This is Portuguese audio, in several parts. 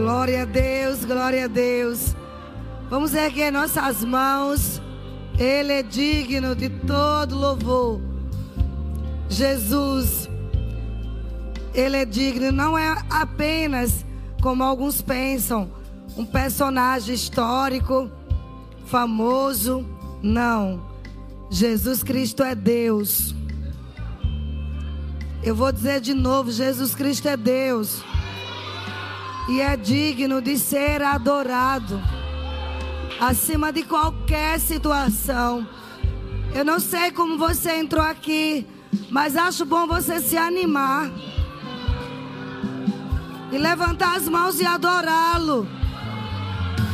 Glória a Deus, glória a Deus. Vamos erguer nossas mãos. Ele é digno de todo louvor. Jesus, Ele é digno, não é apenas como alguns pensam, um personagem histórico, famoso. Não. Jesus Cristo é Deus. Eu vou dizer de novo: Jesus Cristo é Deus. E é digno de ser adorado. Acima de qualquer situação. Eu não sei como você entrou aqui. Mas acho bom você se animar. E levantar as mãos e adorá-lo.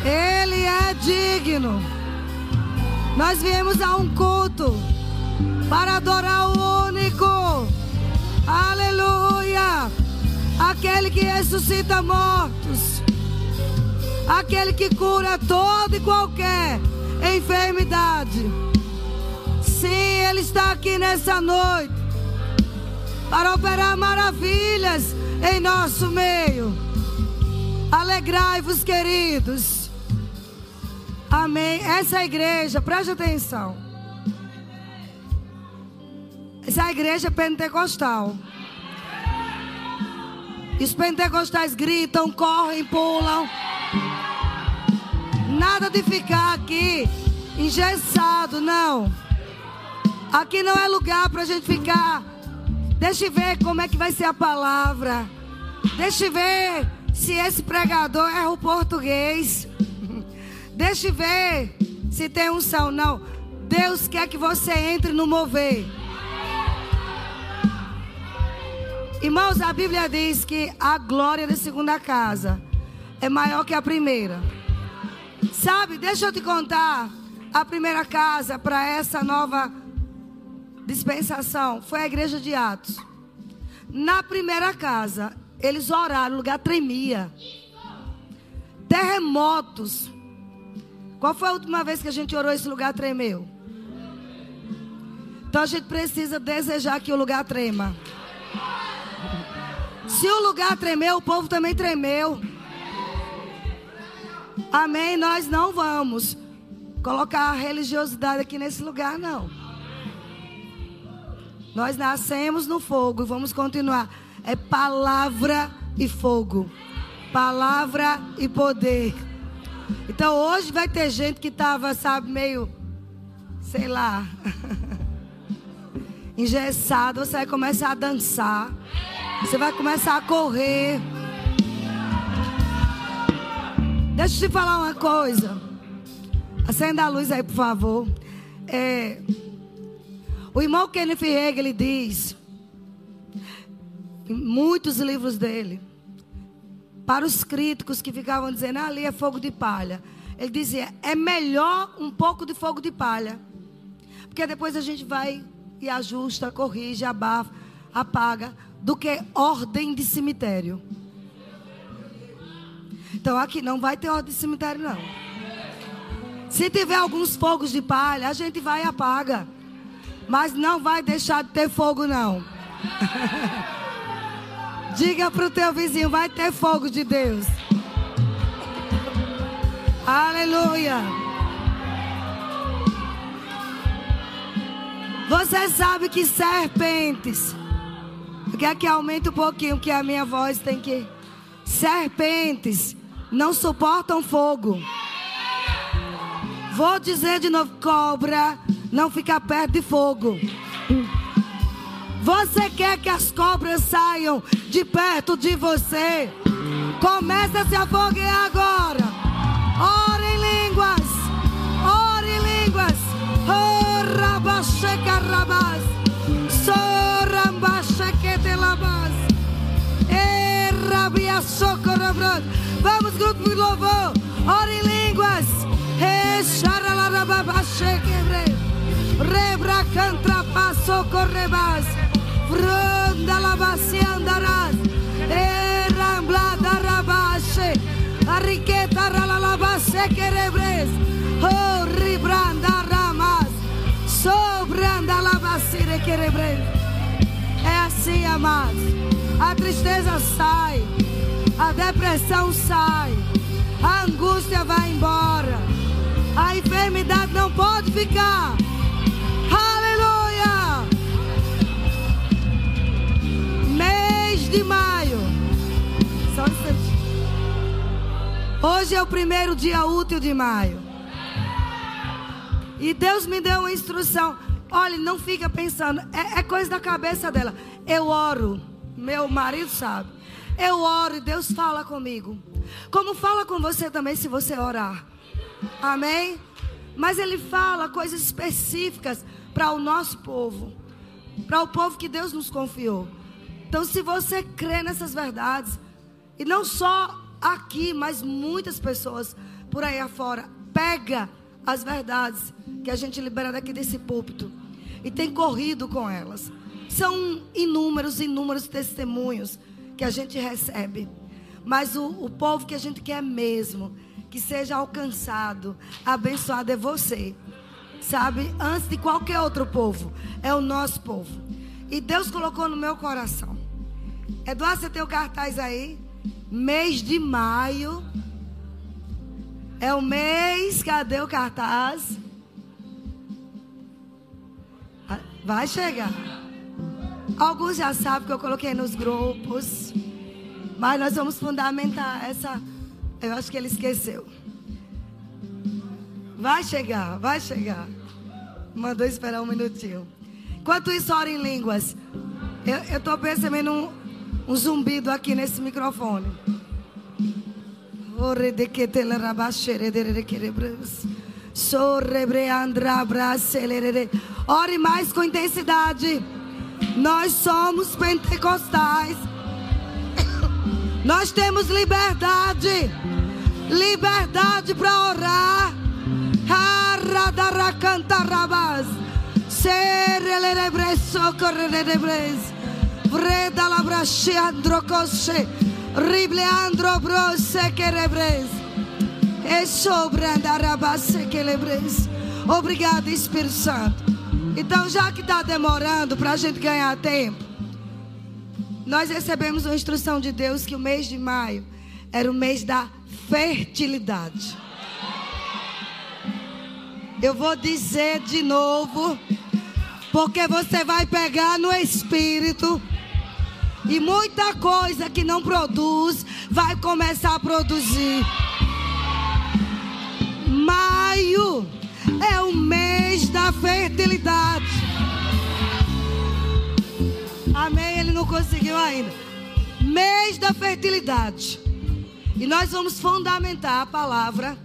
Ele é digno. Nós viemos a um culto para adorar o único. Aleluia! Aquele que ressuscita mortos. Aquele que cura toda e qualquer enfermidade. Sim, Ele está aqui nessa noite para operar maravilhas em nosso meio. Alegrai-vos, queridos. Amém. Essa igreja, preste atenção. Essa é a igreja pentecostal. E os pentecostais gritam, correm, pulam. Nada de ficar aqui engessado, não. Aqui não é lugar para a gente ficar Deixa eu ver como é que vai ser a palavra. Deixa eu ver se esse pregador erra o português. Deixa eu ver se tem unção. Não. Deus quer que você entre no mover. Irmãos, a Bíblia diz que a glória da segunda casa é maior que a primeira. Sabe, deixa eu te contar. A primeira casa para essa nova dispensação foi a igreja de Atos. Na primeira casa, eles oraram, o lugar tremia. Terremotos. Qual foi a última vez que a gente orou e esse lugar tremeu? Então a gente precisa desejar que o lugar trema. Se o lugar tremeu, o povo também tremeu. Amém? Nós não vamos colocar religiosidade aqui nesse lugar, não. Nós nascemos no fogo e vamos continuar. É palavra e fogo. Palavra e poder. Então hoje vai ter gente que estava, sabe, meio, sei lá, engessado. Você vai começar a dançar. Você vai começar a correr. Deixa eu te falar uma coisa. Acenda a luz aí, por favor. É, o irmão Kenneth Hagin, ele diz, em muitos livros dele, para os críticos que ficavam dizendo, ah, ali é fogo de palha. Ele dizia, é melhor um pouco de fogo de palha. Porque depois a gente vai e ajusta, corrige, abafa, apaga, do que ordem de cemitério. Então aqui não vai ter ordem de cemitério, não. Se tiver alguns fogos de palha, a gente vai e apaga. Mas não vai deixar de ter fogo, não. Diga para o teu vizinho: vai ter fogo de Deus. Aleluia. Você sabe que serpentes. Quer que aumente um pouquinho, que a minha voz tem que. Serpentes não suportam fogo. Vou dizer de novo: cobra não ficar perto de fogo. Você quer que as cobras saiam de perto de você? Comece a se afoguear agora. Ora em línguas. Ora em línguas. Oh, rabacheca rabas. Sorambachequete labas. E rabia socorrobros. Vamos, grupo de louvor. Ora em línguas. E xaralarababachequebre. Rebra cantra passo correbas. Fronda É assim, amados. A tristeza sai. a depressão sai, a angústia vai embora, a enfermidade não pode ficar. Aleluia! Mês de maio. Hoje é o primeiro dia útil de maio. E Deus me deu uma instrução. Olha, não fica pensando. É, é coisa da cabeça dela. Eu oro. Meu marido sabe. Eu oro e Deus fala comigo. Como fala com você também se você orar. Amém? Mas Ele fala coisas específicas para o nosso povo. Para o povo que Deus nos confiou. Então, se você crê nessas verdades, e não só aqui, mas muitas pessoas por aí afora, pega as verdades que a gente libera daqui desse púlpito e tem corrido com elas. São inúmeros, inúmeros testemunhos que a gente recebe. Mas o, o povo que a gente quer mesmo, que seja alcançado, abençoado é você. Sabe? Antes de qualquer outro povo. É o nosso povo. E Deus colocou no meu coração. Eduardo, você tem o cartaz aí? Mês de maio. É o mês. Cadê o cartaz? Vai chegar. Alguns já sabem que eu coloquei nos grupos. Mas nós vamos fundamentar essa. Eu acho que ele esqueceu. Vai chegar, vai chegar. Mandou esperar um minutinho. Enquanto isso, ora em línguas. Eu estou percebendo um, um zumbido aqui nesse microfone. Ore mais com intensidade. Nós somos pentecostais. Nós temos liberdade. Liberdade para orar. Harradaracantarabas. Serelerebres socorrerebres. Vreda labrache androcosche. Ribleandro brose querebres. E sobre andarabase quelebres. Obrigado, Espírito Santo. Então, já que está demorando para a gente ganhar tempo, nós recebemos uma instrução de Deus que o mês de maio era o mês da fertilidade. Eu vou dizer de novo, porque você vai pegar no espírito e muita coisa que não produz vai começar a produzir. Maio é o mês da fertilidade. Amém? Ele não conseguiu ainda. Mês da fertilidade. E nós vamos fundamentar a palavra.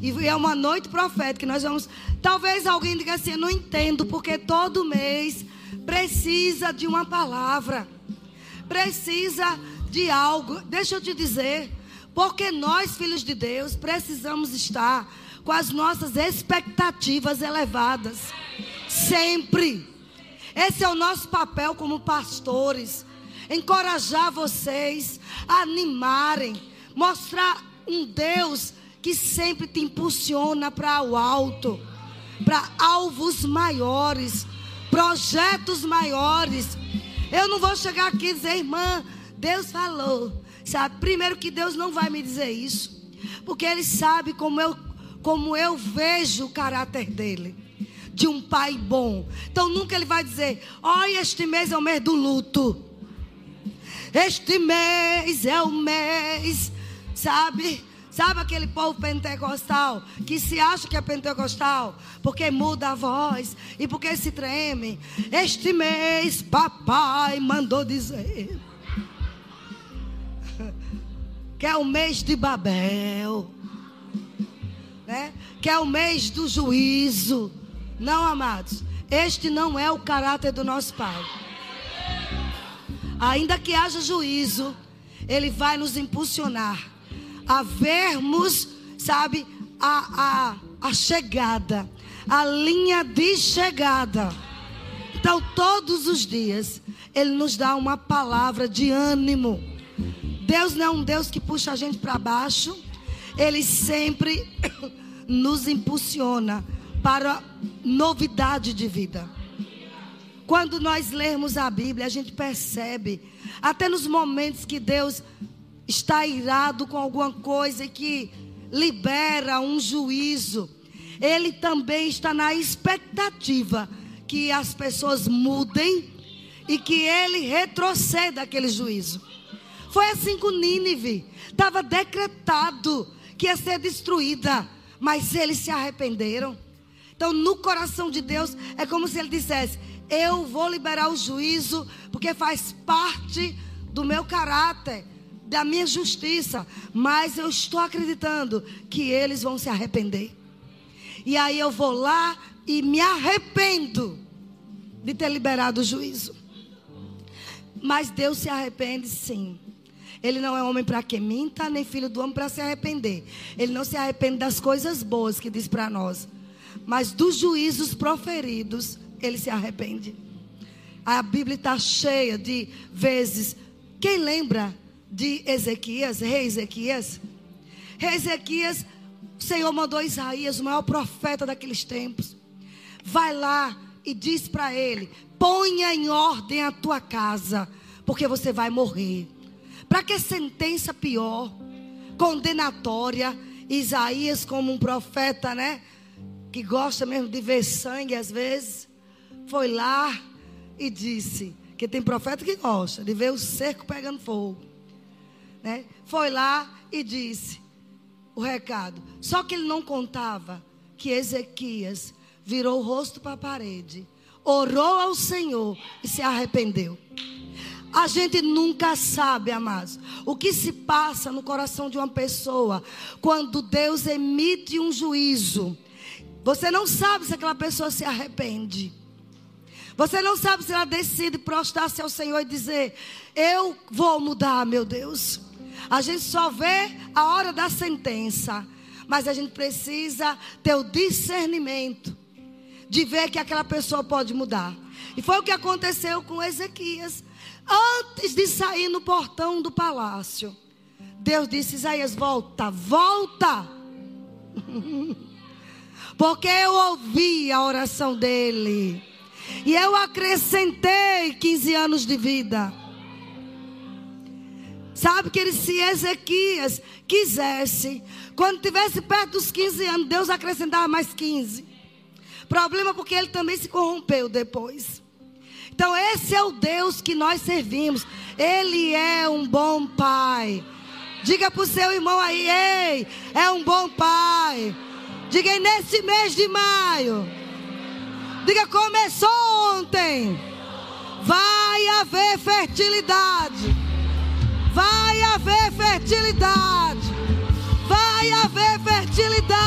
E é uma noite profética. Nós vamos. Talvez alguém diga assim: Eu não entendo, porque todo mês precisa de uma palavra. Precisa de algo. Deixa eu te dizer. Porque nós, filhos de Deus, precisamos estar com as nossas expectativas elevadas. Sempre. Esse é o nosso papel como pastores. Encorajar vocês, animarem, mostrar um Deus que sempre te impulsiona para o alto, para alvos maiores, projetos maiores. Eu não vou chegar aqui e dizer, irmã, Deus falou. Sabe, primeiro que Deus não vai me dizer isso, porque Ele sabe como eu como eu vejo o caráter dele. De um pai bom. Então nunca ele vai dizer: Olha, este mês é o mês do luto. Este mês é o mês, sabe? Sabe aquele povo pentecostal que se acha que é pentecostal porque muda a voz e porque se treme? Este mês, papai mandou dizer que é o mês de Babel né? Que é o mês do juízo. Não, amados, este não é o caráter do nosso Pai. Ainda que haja juízo, ele vai nos impulsionar a vermos, sabe, a, a, a chegada, a linha de chegada. Então, todos os dias, ele nos dá uma palavra de ânimo. Deus não é um Deus que puxa a gente para baixo. Ele sempre nos impulsiona para novidade de vida. Quando nós lermos a Bíblia, a gente percebe, até nos momentos que Deus está irado com alguma coisa que libera um juízo, ele também está na expectativa que as pessoas mudem e que ele retroceda aquele juízo. Foi assim com Nínive. Estava decretado que ia ser destruída, mas eles se arrependeram. Então, no coração de Deus, é como se ele dissesse: Eu vou liberar o juízo, porque faz parte do meu caráter, da minha justiça. Mas eu estou acreditando que eles vão se arrepender. E aí eu vou lá e me arrependo de ter liberado o juízo. Mas Deus se arrepende sim. Ele não é homem para que minta, nem filho do homem para se arrepender. Ele não se arrepende das coisas boas que diz para nós, mas dos juízos proferidos, ele se arrepende. A Bíblia está cheia de vezes. Quem lembra de Ezequias, rei Ezequias? Rei Ezequias, o Senhor mandou Isaías, o maior profeta daqueles tempos. Vai lá e diz para ele: ponha em ordem a tua casa, porque você vai morrer. Para que sentença pior, condenatória? Isaías, como um profeta, né? Que gosta mesmo de ver sangue às vezes, foi lá e disse: que tem profeta que gosta de ver o cerco pegando fogo, né? Foi lá e disse o recado. Só que ele não contava que Ezequias virou o rosto para a parede, orou ao Senhor e se arrependeu. A gente nunca sabe, amados, o que se passa no coração de uma pessoa quando Deus emite um juízo. Você não sabe se aquela pessoa se arrepende. Você não sabe se ela decide prostrar-se ao Senhor e dizer: Eu vou mudar, meu Deus. A gente só vê a hora da sentença, mas a gente precisa ter o discernimento de ver que aquela pessoa pode mudar. E foi o que aconteceu com Ezequias. Antes de sair no portão do palácio, Deus disse: Isaías, volta, volta. Porque eu ouvi a oração dele. E eu acrescentei 15 anos de vida. Sabe que ele, se Ezequias quisesse, quando tivesse perto dos 15 anos, Deus acrescentava mais 15. Problema porque ele também se corrompeu depois. Então, esse é o Deus que nós servimos. Ele é um bom pai. Diga para o seu irmão aí, ei, é um bom pai. Diga aí, nesse mês de maio. Diga, começou ontem. Vai haver fertilidade. Vai haver fertilidade. Vai haver fertilidade.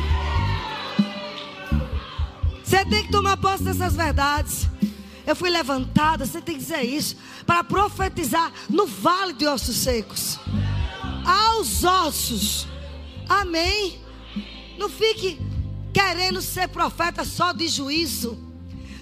Você tem que tomar posse dessas verdades. Eu fui levantada, você tem que dizer isso, para profetizar no vale de ossos secos, aos ossos. Amém. Não fique querendo ser profeta só de juízo,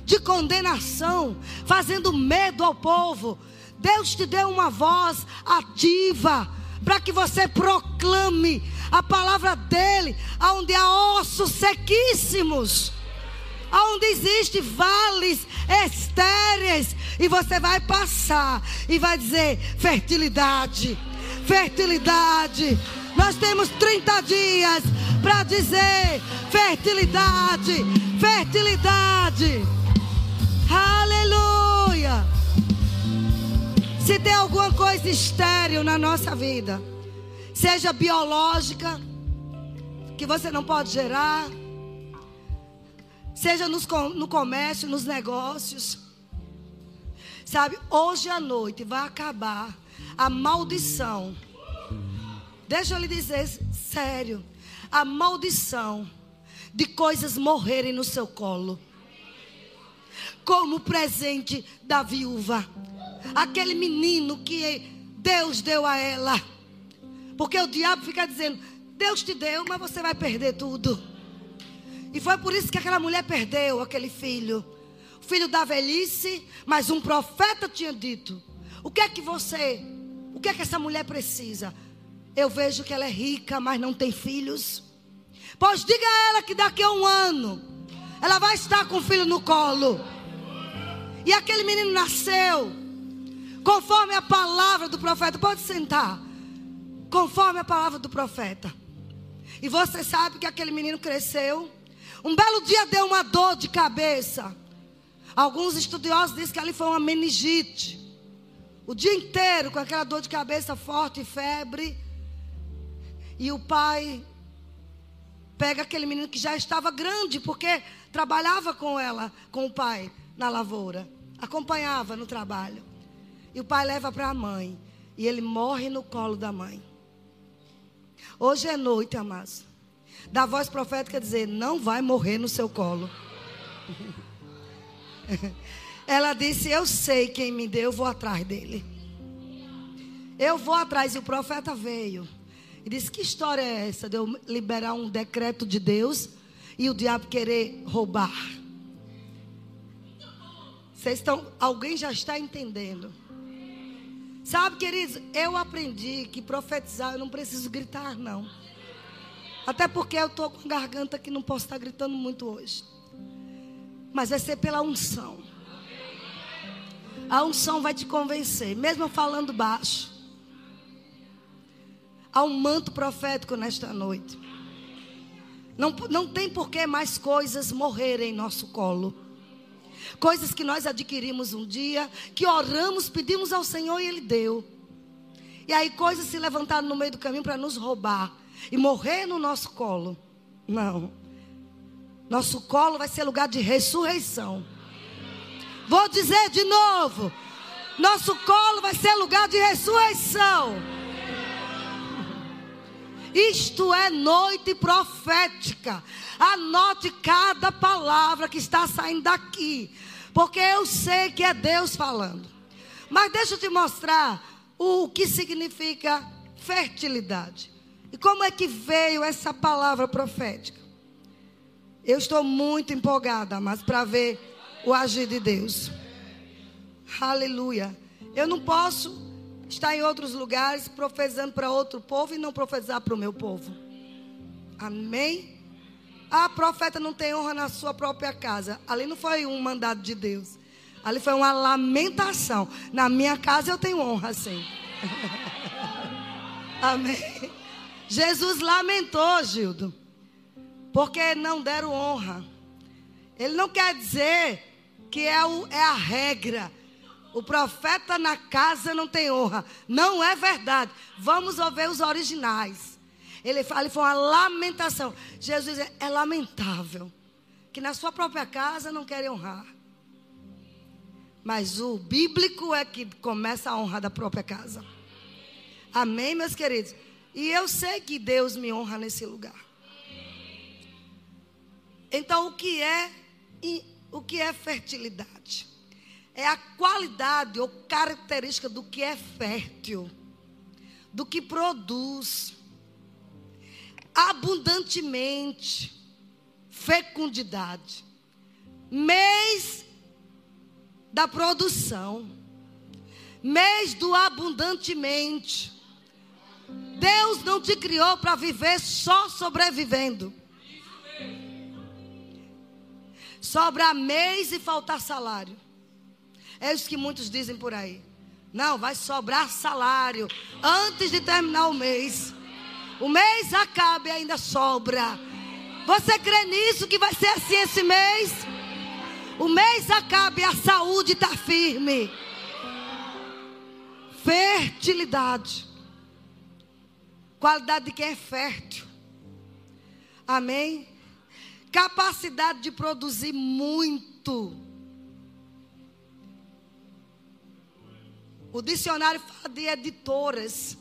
de condenação, fazendo medo ao povo. Deus te deu uma voz ativa para que você proclame a palavra dele, aonde há ossos sequíssimos, aonde existe vales estéreis, e você vai passar e vai dizer fertilidade, fertilidade, nós temos 30 dias para dizer fertilidade, fertilidade. Aleluia. Se tem alguma coisa estéril na nossa vida, seja biológica, que você não pode gerar, seja nos, no comércio, nos negócios. Sabe, hoje à noite vai acabar a maldição. Deixa eu lhe dizer sério: a maldição de coisas morrerem no seu colo como o presente da viúva. Aquele menino que Deus deu a ela. Porque o diabo fica dizendo: Deus te deu, mas você vai perder tudo. E foi por isso que aquela mulher perdeu aquele filho. Filho da velhice, mas um profeta tinha dito: O que é que você, o que é que essa mulher precisa? Eu vejo que ela é rica, mas não tem filhos. Pois diga a ela que daqui a um ano ela vai estar com o filho no colo. E aquele menino nasceu conforme a palavra do profeta. Pode sentar. Conforme a palavra do profeta. E você sabe que aquele menino cresceu. Um belo dia deu uma dor de cabeça. Alguns estudiosos dizem que ali foi uma meningite. O dia inteiro com aquela dor de cabeça forte febre. E o pai pega aquele menino que já estava grande, porque trabalhava com ela, com o pai, na lavoura acompanhava no trabalho. E o pai leva para a mãe. E ele morre no colo da mãe. Hoje é noite, amados. Da voz profética dizer: Não vai morrer no seu colo. Ela disse: Eu sei quem me deu, eu vou atrás dele. Eu vou atrás. E o profeta veio. E disse: Que história é essa de eu liberar um decreto de Deus e o diabo querer roubar? Vocês estão, alguém já está entendendo. Sabe, queridos, eu aprendi que profetizar eu não preciso gritar, não. Até porque eu estou com garganta que não posso estar gritando muito hoje. Mas vai ser pela unção. A unção vai te convencer, mesmo falando baixo. Há um manto profético nesta noite. Não, não tem por que mais coisas morrerem em nosso colo. Coisas que nós adquirimos um dia, que oramos, pedimos ao Senhor e Ele deu. E aí coisas se levantaram no meio do caminho para nos roubar e morrer no nosso colo. Não. Nosso colo vai ser lugar de ressurreição. Vou dizer de novo. Nosso colo vai ser lugar de ressurreição. Isto é noite profética. Anote cada palavra que está saindo daqui, porque eu sei que é Deus falando. Mas deixa eu te mostrar o que significa fertilidade. E como é que veio essa palavra profética? Eu estou muito empolgada, mas para ver o agir de Deus. Aleluia. Eu não posso estar em outros lugares profetizando para outro povo e não profetizar para o meu povo. Amém? A profeta não tem honra na sua própria casa. Ali não foi um mandado de Deus. Ali foi uma lamentação. Na minha casa eu tenho honra, sim. Amém. Jesus lamentou, Gildo, porque não deram honra. Ele não quer dizer que é, o, é a regra. O profeta na casa não tem honra. Não é verdade. Vamos ouvir os originais. Ele fala, ele foi uma lamentação. Jesus é, é lamentável que na sua própria casa não querem honrar. Mas o bíblico é que começa a honra da própria casa. Amém, meus queridos? E eu sei que Deus me honra nesse lugar. Então, o que é o que é fertilidade? É a qualidade ou característica do que é fértil, do que produz abundantemente, fecundidade. Mês da produção, mês do abundantemente. Deus não te criou para viver só sobrevivendo. Sobra mês e faltar salário. É isso que muitos dizem por aí. Não, vai sobrar salário antes de terminar o mês. O mês acaba e ainda sobra. Você crê nisso que vai ser assim esse mês? O mês acaba e a saúde está firme. Fertilidade. Qualidade de quem é fértil. Amém? Capacidade de produzir muito. O dicionário fala de editoras.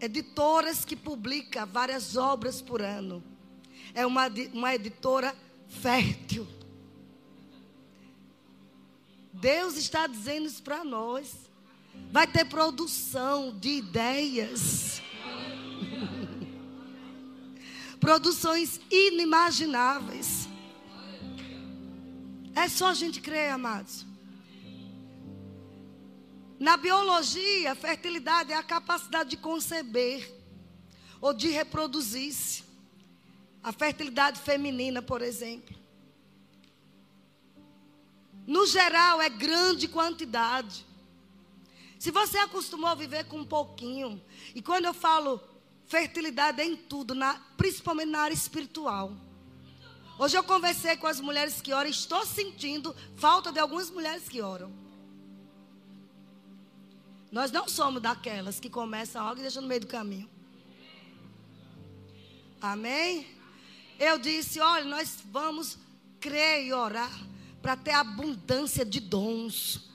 Editoras que publicam várias obras por ano. É uma, uma editora fértil. Deus está dizendo isso para nós. Vai ter produção de ideias. Produções inimagináveis. É só a gente crer, amados. Na biologia, fertilidade é a capacidade de conceber ou de reproduzir-se. A fertilidade feminina, por exemplo. No geral, é grande quantidade. Se você acostumou a viver com um pouquinho, e quando eu falo fertilidade é em tudo, na, principalmente na área espiritual. Hoje eu conversei com as mulheres que oram, estou sentindo falta de algumas mulheres que oram. Nós não somos daquelas que começam algo e deixam no meio do caminho. Amém? Eu disse: olha, nós vamos crer e orar para ter abundância de dons,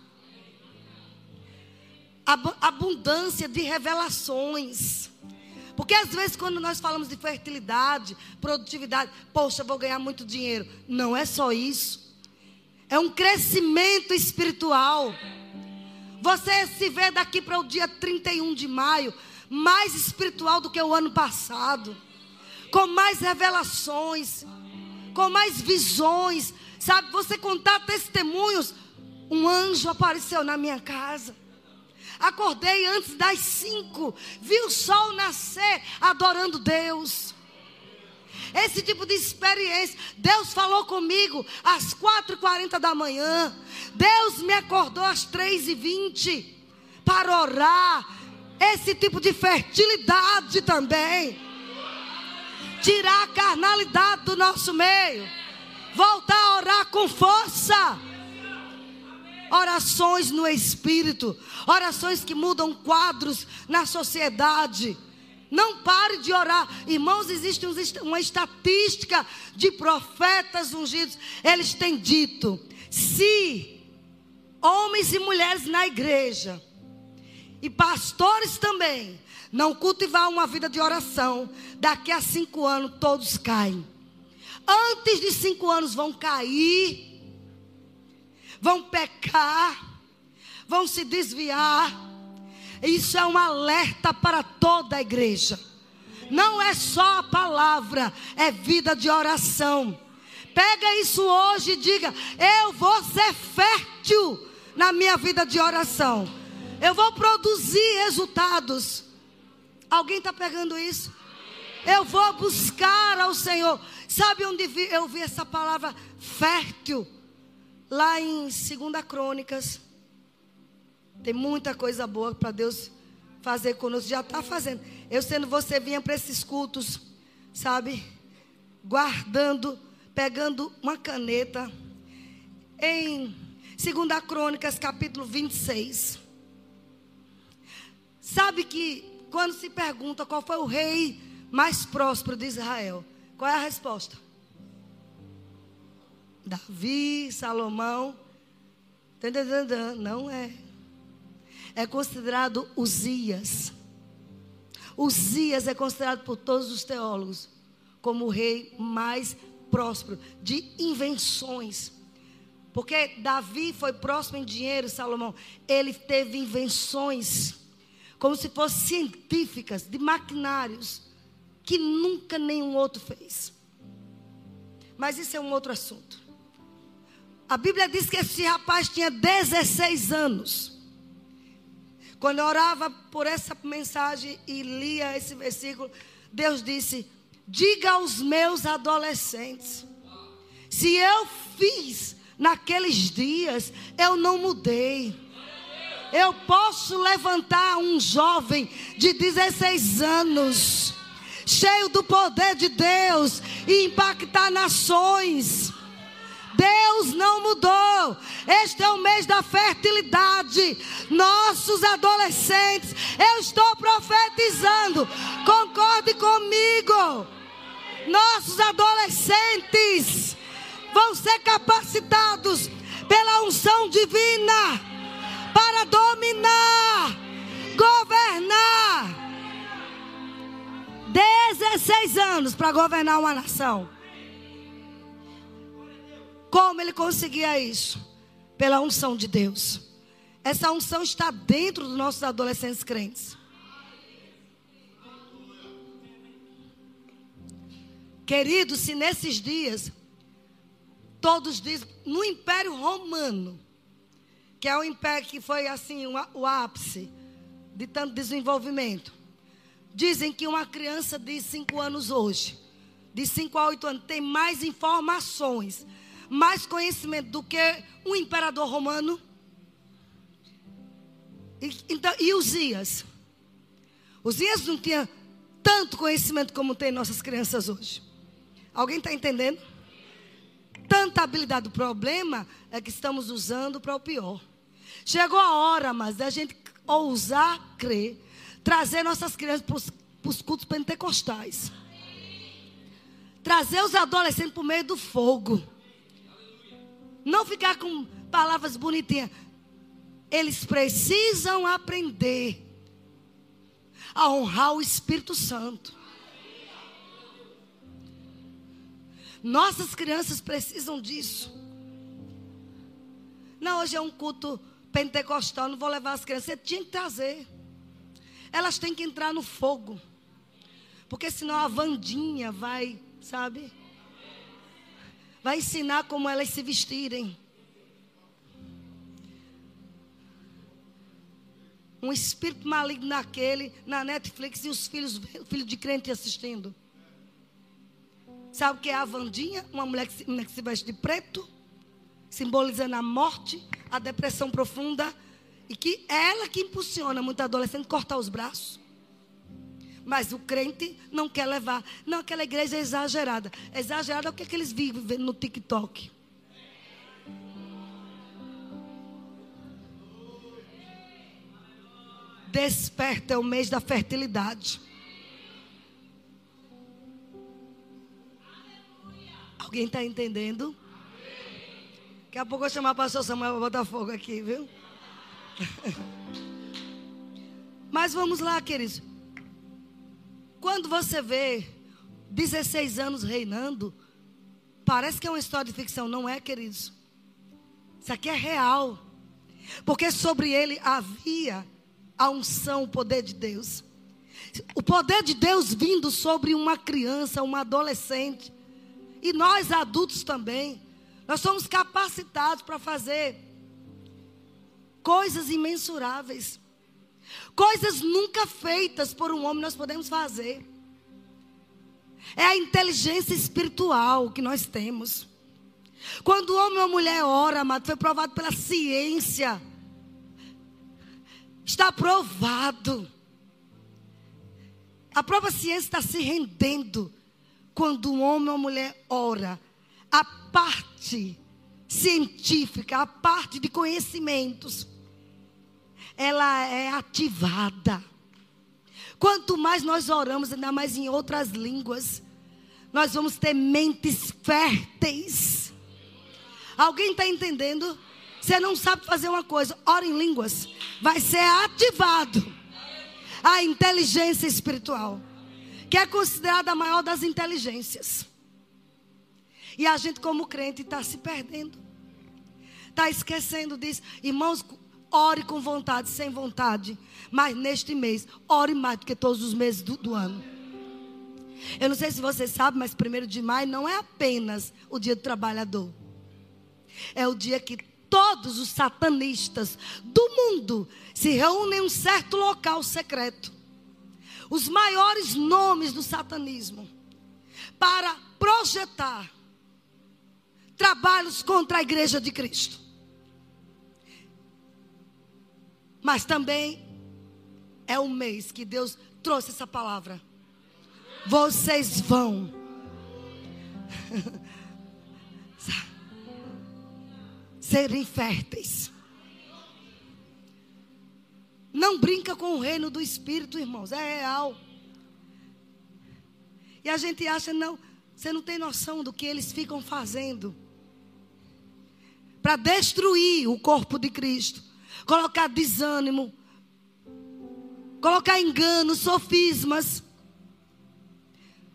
abundância de revelações. Porque às vezes, quando nós falamos de fertilidade, produtividade, poxa, vou ganhar muito dinheiro. Não é só isso. É um crescimento espiritual. Você se vê daqui para o dia 31 de maio mais espiritual do que o ano passado, com mais revelações, com mais visões, Sabe, você contar testemunhos. Um anjo apareceu na minha casa. Acordei antes das cinco. Vi o sol nascer adorando Deus. Esse tipo de experiência. Deus falou comigo às quatro e quarenta da manhã. Deus me acordou às três e vinte para orar. Esse tipo de fertilidade também. Tirar a carnalidade do nosso meio. Voltar a orar com força. Orações no espírito, orações que mudam quadros na sociedade. Não pare de orar. Irmãos, existe uma estatística de profetas ungidos. Eles têm dito: se homens e mulheres na igreja, e pastores também, não cultivar uma vida de oração, daqui a cinco anos todos caem antes de cinco anos vão cair, vão pecar, vão se desviar. Isso é um alerta para toda a igreja. Não é só a palavra, é vida de oração. Pega isso hoje e diga: Eu vou ser fértil na minha vida de oração. Eu vou produzir resultados. Alguém está pegando isso? Eu vou buscar ao Senhor. Sabe onde eu vi essa palavra fértil? Lá em 2 Crônicas. Tem muita coisa boa para Deus fazer conosco. Já está fazendo. Eu sendo você vinha para esses cultos, sabe? Guardando, pegando uma caneta. Em 2 Crônicas, capítulo 26. Sabe que quando se pergunta qual foi o rei mais próspero de Israel, qual é a resposta? Davi, Salomão. Não é. É considerado Uzias. Uzias é considerado por todos os teólogos como o rei mais próspero de invenções. Porque Davi foi próximo em dinheiro, Salomão. Ele teve invenções, como se fossem científicas, de maquinários que nunca nenhum outro fez. Mas isso é um outro assunto. A Bíblia diz que esse rapaz tinha 16 anos. Quando eu orava por essa mensagem e lia esse versículo, Deus disse: Diga aos meus adolescentes, se eu fiz naqueles dias, eu não mudei. Eu posso levantar um jovem de 16 anos cheio do poder de Deus e impactar nações. Deus não mudou. Este é o mês da fertilidade. Nossos adolescentes, eu estou profetizando. Concorde comigo. Nossos adolescentes vão ser capacitados pela unção divina para dominar, governar. 16 anos para governar uma nação. Como ele conseguia isso? Pela unção de Deus. Essa unção está dentro dos nossos adolescentes crentes. Queridos, se nesses dias, todos dizem, no Império Romano, que é o império que foi assim, o ápice de tanto desenvolvimento, dizem que uma criança de 5 anos hoje, de 5 a 8 anos, tem mais informações mais conhecimento do que um imperador romano? E, então, e Uzias? Uzias não tinha tanto conhecimento como tem nossas crianças hoje. Alguém está entendendo? Tanta habilidade. O problema é que estamos usando para o pior. Chegou a hora, mas da gente ousar crer, trazer nossas crianças para os cultos pentecostais. Trazer os adolescentes para o meio do fogo. Não ficar com palavras bonitinhas. Eles precisam aprender a honrar o Espírito Santo. Nossas crianças precisam disso. Não, hoje é um culto pentecostal, não vou levar as crianças. Você tinha que trazer. Elas têm que entrar no fogo. Porque senão a Vandinha vai, sabe? Vai ensinar como elas se vestirem. Um espírito maligno naquele, na Netflix, e os filhos, filho de crente assistindo. Sabe o que é a Vandinha? Uma mulher que se, mulher que se veste de preto, simbolizando a morte, a depressão profunda, e que é ela que impulsiona muito adolescente cortar os braços. Mas o crente não quer levar. Não, aquela igreja é exagerada. Exagerada é o que, é que eles vivem no TikTok. Desperta é o mês da fertilidade. Alguém está entendendo? Daqui a pouco eu vou chamar o pastor Samuel para botar fogo aqui, viu? Mas vamos lá, queridos. Quando você vê 16 anos reinando, parece que é uma história de ficção, não é, queridos? Isso aqui é real. Porque sobre ele havia a unção, o poder de Deus. O poder de Deus vindo sobre uma criança, uma adolescente. E nós adultos também. Nós somos capacitados para fazer coisas imensuráveis. Coisas nunca feitas por um homem nós podemos fazer. É a inteligência espiritual que nós temos. Quando o homem ou a mulher ora, amado, foi provado pela ciência. Está provado. A própria ciência está se rendendo quando um homem ou mulher ora. A parte científica, a parte de conhecimentos ela é ativada. Quanto mais nós oramos, ainda mais em outras línguas, nós vamos ter mentes férteis. Alguém está entendendo? Você não sabe fazer uma coisa, ora em línguas, vai ser ativado a inteligência espiritual, que é considerada a maior das inteligências. E a gente, como crente, está se perdendo, está esquecendo disso. Irmãos, Ore com vontade, sem vontade. Mas neste mês, ore mais do que todos os meses do, do ano. Eu não sei se você sabe, mas primeiro de maio não é apenas o dia do trabalhador. É o dia que todos os satanistas do mundo se reúnem em um certo local secreto. Os maiores nomes do satanismo. Para projetar trabalhos contra a igreja de Cristo. Mas também é um mês que Deus trouxe essa palavra. vocês vão. Serem férteis. Não brinca com o reino do Espírito, irmãos. É real. E a gente acha, não, você não tem noção do que eles ficam fazendo para destruir o corpo de Cristo, colocar desânimo, colocar engano, sofismas,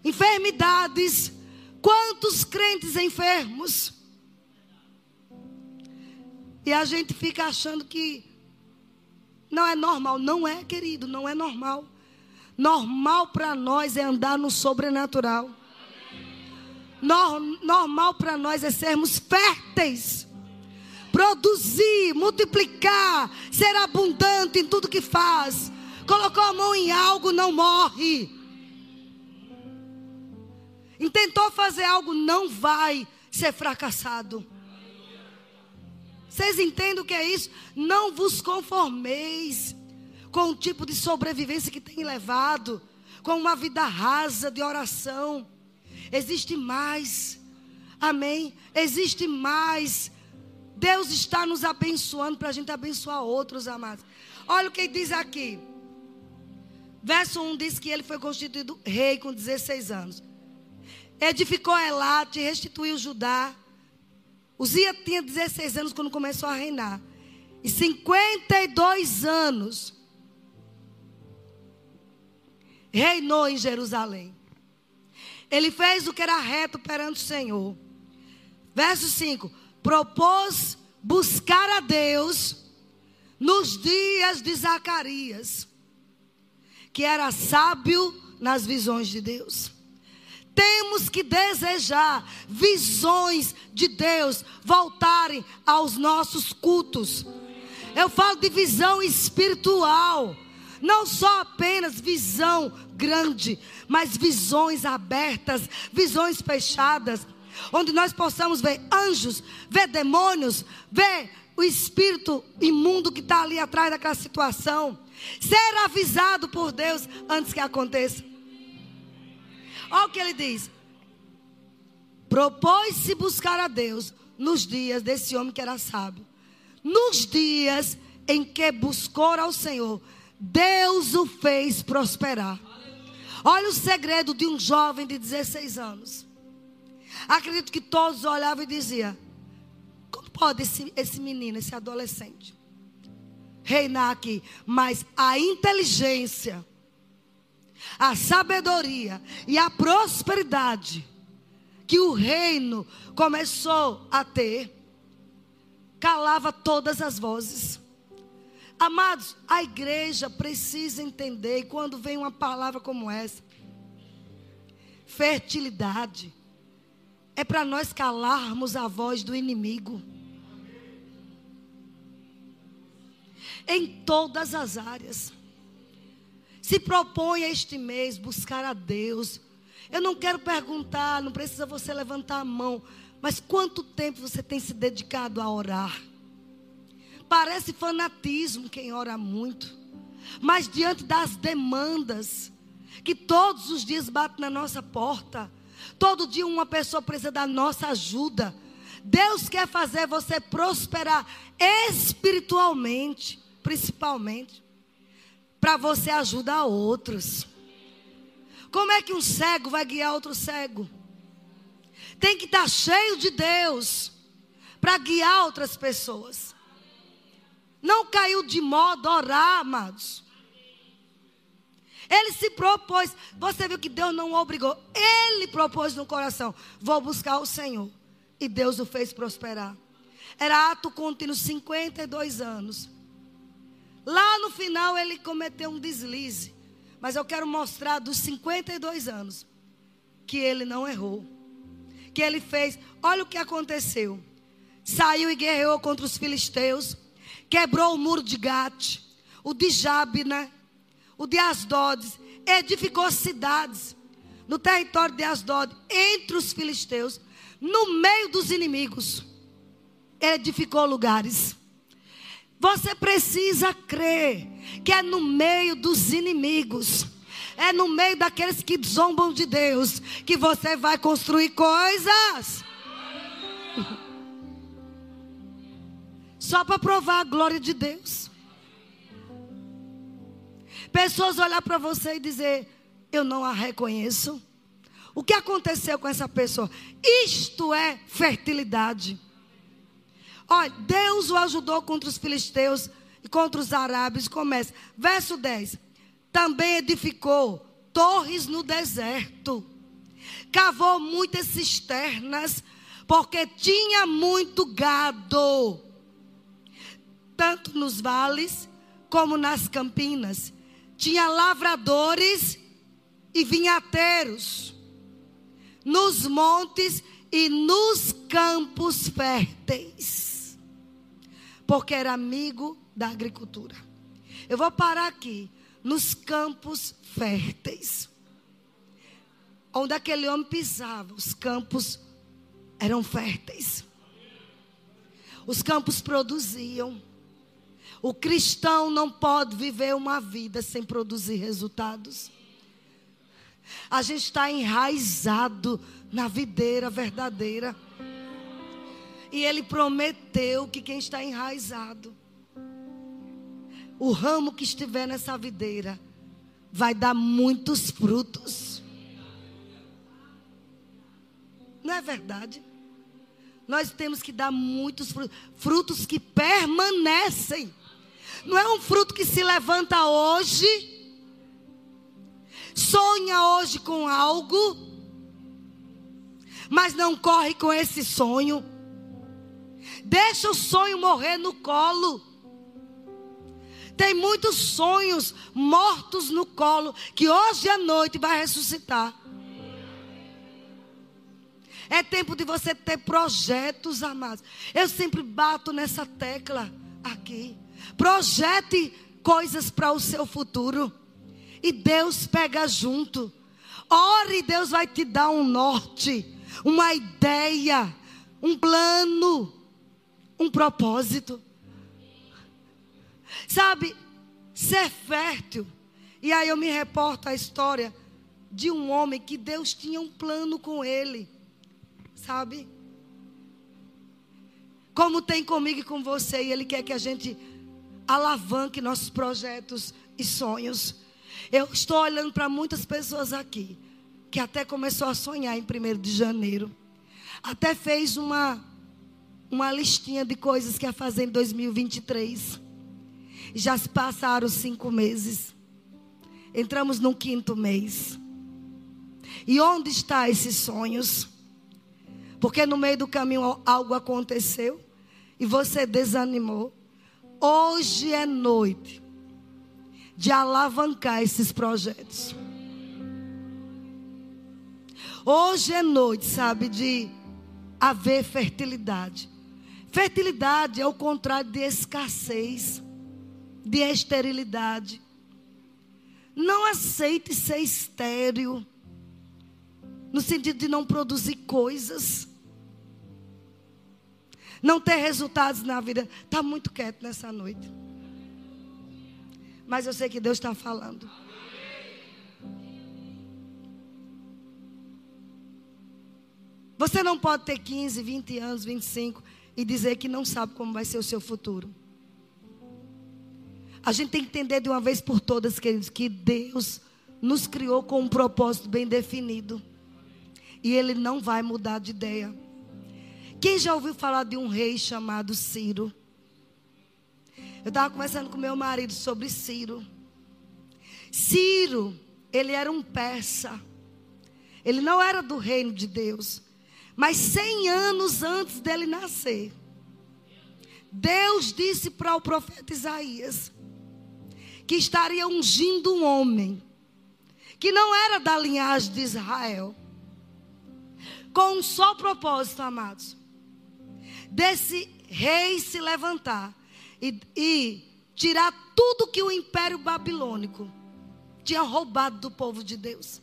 enfermidades. Quantos crentes enfermos? E a gente fica achando que não é normal. Não é, querido, não é normal. Normal para nós é andar no sobrenatural. Normal para nós é sermos férteis. Produzir, multiplicar, ser abundante em tudo que faz. Colocou a mão em algo, não morre. Intentou fazer algo, não vai ser fracassado. Vocês entendem o que é isso? Não vos conformeis com o tipo de sobrevivência que tem levado, com uma vida rasa de oração. Existe mais. Amém? Existe mais. Deus está nos abençoando para a gente abençoar outros, amados. Olha o que diz aqui. Verso 1 diz que ele foi constituído rei com 16 anos. Edificou Elate, restituiu Judá Uzia tinha 16 anos quando começou a reinar. E 52 anos reinou em Jerusalém. Ele fez o que era reto perante o Senhor. Verso 5: propôs buscar a Deus nos dias de Zacarias, que era sábio nas visões de Deus. Temos que desejar visões de Deus voltarem aos nossos cultos. Eu falo de visão espiritual. Não só apenas visão grande, mas visões abertas, visões fechadas, onde nós possamos ver anjos, ver demônios, ver o espírito imundo que está ali atrás daquela situação. Ser avisado por Deus antes que aconteça. Olha o que ele diz. Propôs-se buscar a Deus nos dias desse homem que era sábio. Nos dias em que buscou ao Senhor, Deus o fez prosperar. Olha o segredo de um jovem de 16 anos. Acredito que todos olhavam e diziam: Como pode esse, esse menino, esse adolescente, reinar aqui? Mas a inteligência a sabedoria e a prosperidade que o reino começou a ter, calava todas as vozes. Amados, a igreja precisa entender, e quando vem uma palavra como essa, fertilidade, é para nós calarmos a voz do inimigo. Em todas as áreas. Se propõe este mês buscar a Deus. Eu não quero perguntar, não precisa você levantar a mão, mas quanto tempo você tem se dedicado a orar? Parece fanatismo quem ora muito, mas diante das demandas que todos os dias batem na nossa porta, todo dia uma pessoa precisa da nossa ajuda. Deus quer fazer você prosperar espiritualmente, principalmente para você ajudar outros. Como é que um cego vai guiar outro cego? Tem que estar tá cheio de Deus para guiar outras pessoas. Não caiu de modo orar, amados. Ele se propôs. Você viu que Deus não obrigou. Ele propôs no coração: vou buscar o Senhor. E Deus o fez prosperar. Era ato contínuo, 52 anos. Lá no final ele cometeu um deslize. Mas eu quero mostrar dos 52 anos que ele não errou. Que ele fez. Olha o que aconteceu. Saiu e guerreou contra os filisteus. Quebrou o muro de Gate. O de Jabna. O de Asdodes. Edificou cidades. No território de Asdod. Entre os filisteus. No meio dos inimigos. Edificou lugares. Você precisa crer que é no meio dos inimigos, É no meio daqueles que zombam de Deus que você vai construir coisas. Só para provar a glória de Deus. Pessoas olhar para você e dizer: Eu não a reconheço. O que aconteceu com essa pessoa? Isto é fertilidade. Olha, Deus o ajudou contra os filisteus e contra os arábios. Começa. Verso 10. Também edificou torres no deserto. Cavou muitas cisternas, porque tinha muito gado. Tanto nos vales como nas campinas. Tinha lavradores e vinhateiros. Nos montes e nos campos férteis. Porque era amigo da agricultura. Eu vou parar aqui. Nos campos férteis. Onde aquele homem pisava, os campos eram férteis. Os campos produziam. O cristão não pode viver uma vida sem produzir resultados. A gente está enraizado na videira verdadeira. E ele prometeu que quem está enraizado, o ramo que estiver nessa videira, vai dar muitos frutos. Não é verdade? Nós temos que dar muitos frutos, frutos que permanecem. Não é um fruto que se levanta hoje, sonha hoje com algo, mas não corre com esse sonho. Deixa o sonho morrer no colo. Tem muitos sonhos mortos no colo que hoje à noite vai ressuscitar. É tempo de você ter projetos, amados. Eu sempre bato nessa tecla aqui. Projete coisas para o seu futuro. E Deus pega junto. Ore, Deus vai te dar um norte uma ideia, um plano, um propósito. Sabe, ser fértil. E aí eu me reporto a história de um homem que Deus tinha um plano com ele. Sabe? Como tem comigo e com você, e Ele quer que a gente alavanque nossos projetos e sonhos. Eu estou olhando para muitas pessoas aqui que até começou a sonhar em 1 de janeiro. Até fez uma, uma listinha de coisas que ia fazer em 2023. Já se passaram cinco meses. Entramos no quinto mês. E onde estão esses sonhos? Porque no meio do caminho algo aconteceu e você desanimou. Hoje é noite de alavancar esses projetos. Hoje é noite, sabe, de haver fertilidade. Fertilidade é o contrário de escassez, de esterilidade. Não aceite ser estéril, no sentido de não produzir coisas, não ter resultados na vida. Está muito quieto nessa noite. Mas eu sei que Deus está falando. Você não pode ter 15, 20 anos, 25 e dizer que não sabe como vai ser o seu futuro. A gente tem que entender de uma vez por todas, queridos, que Deus nos criou com um propósito bem definido. E Ele não vai mudar de ideia. Quem já ouviu falar de um rei chamado Ciro? Eu estava conversando com meu marido sobre Ciro. Ciro, ele era um persa. Ele não era do reino de Deus. Mas cem anos antes dele nascer, Deus disse para o profeta Isaías que estaria ungindo um homem que não era da linhagem de Israel, com um só propósito, amados, desse rei se levantar e, e tirar tudo que o império babilônico tinha roubado do povo de Deus.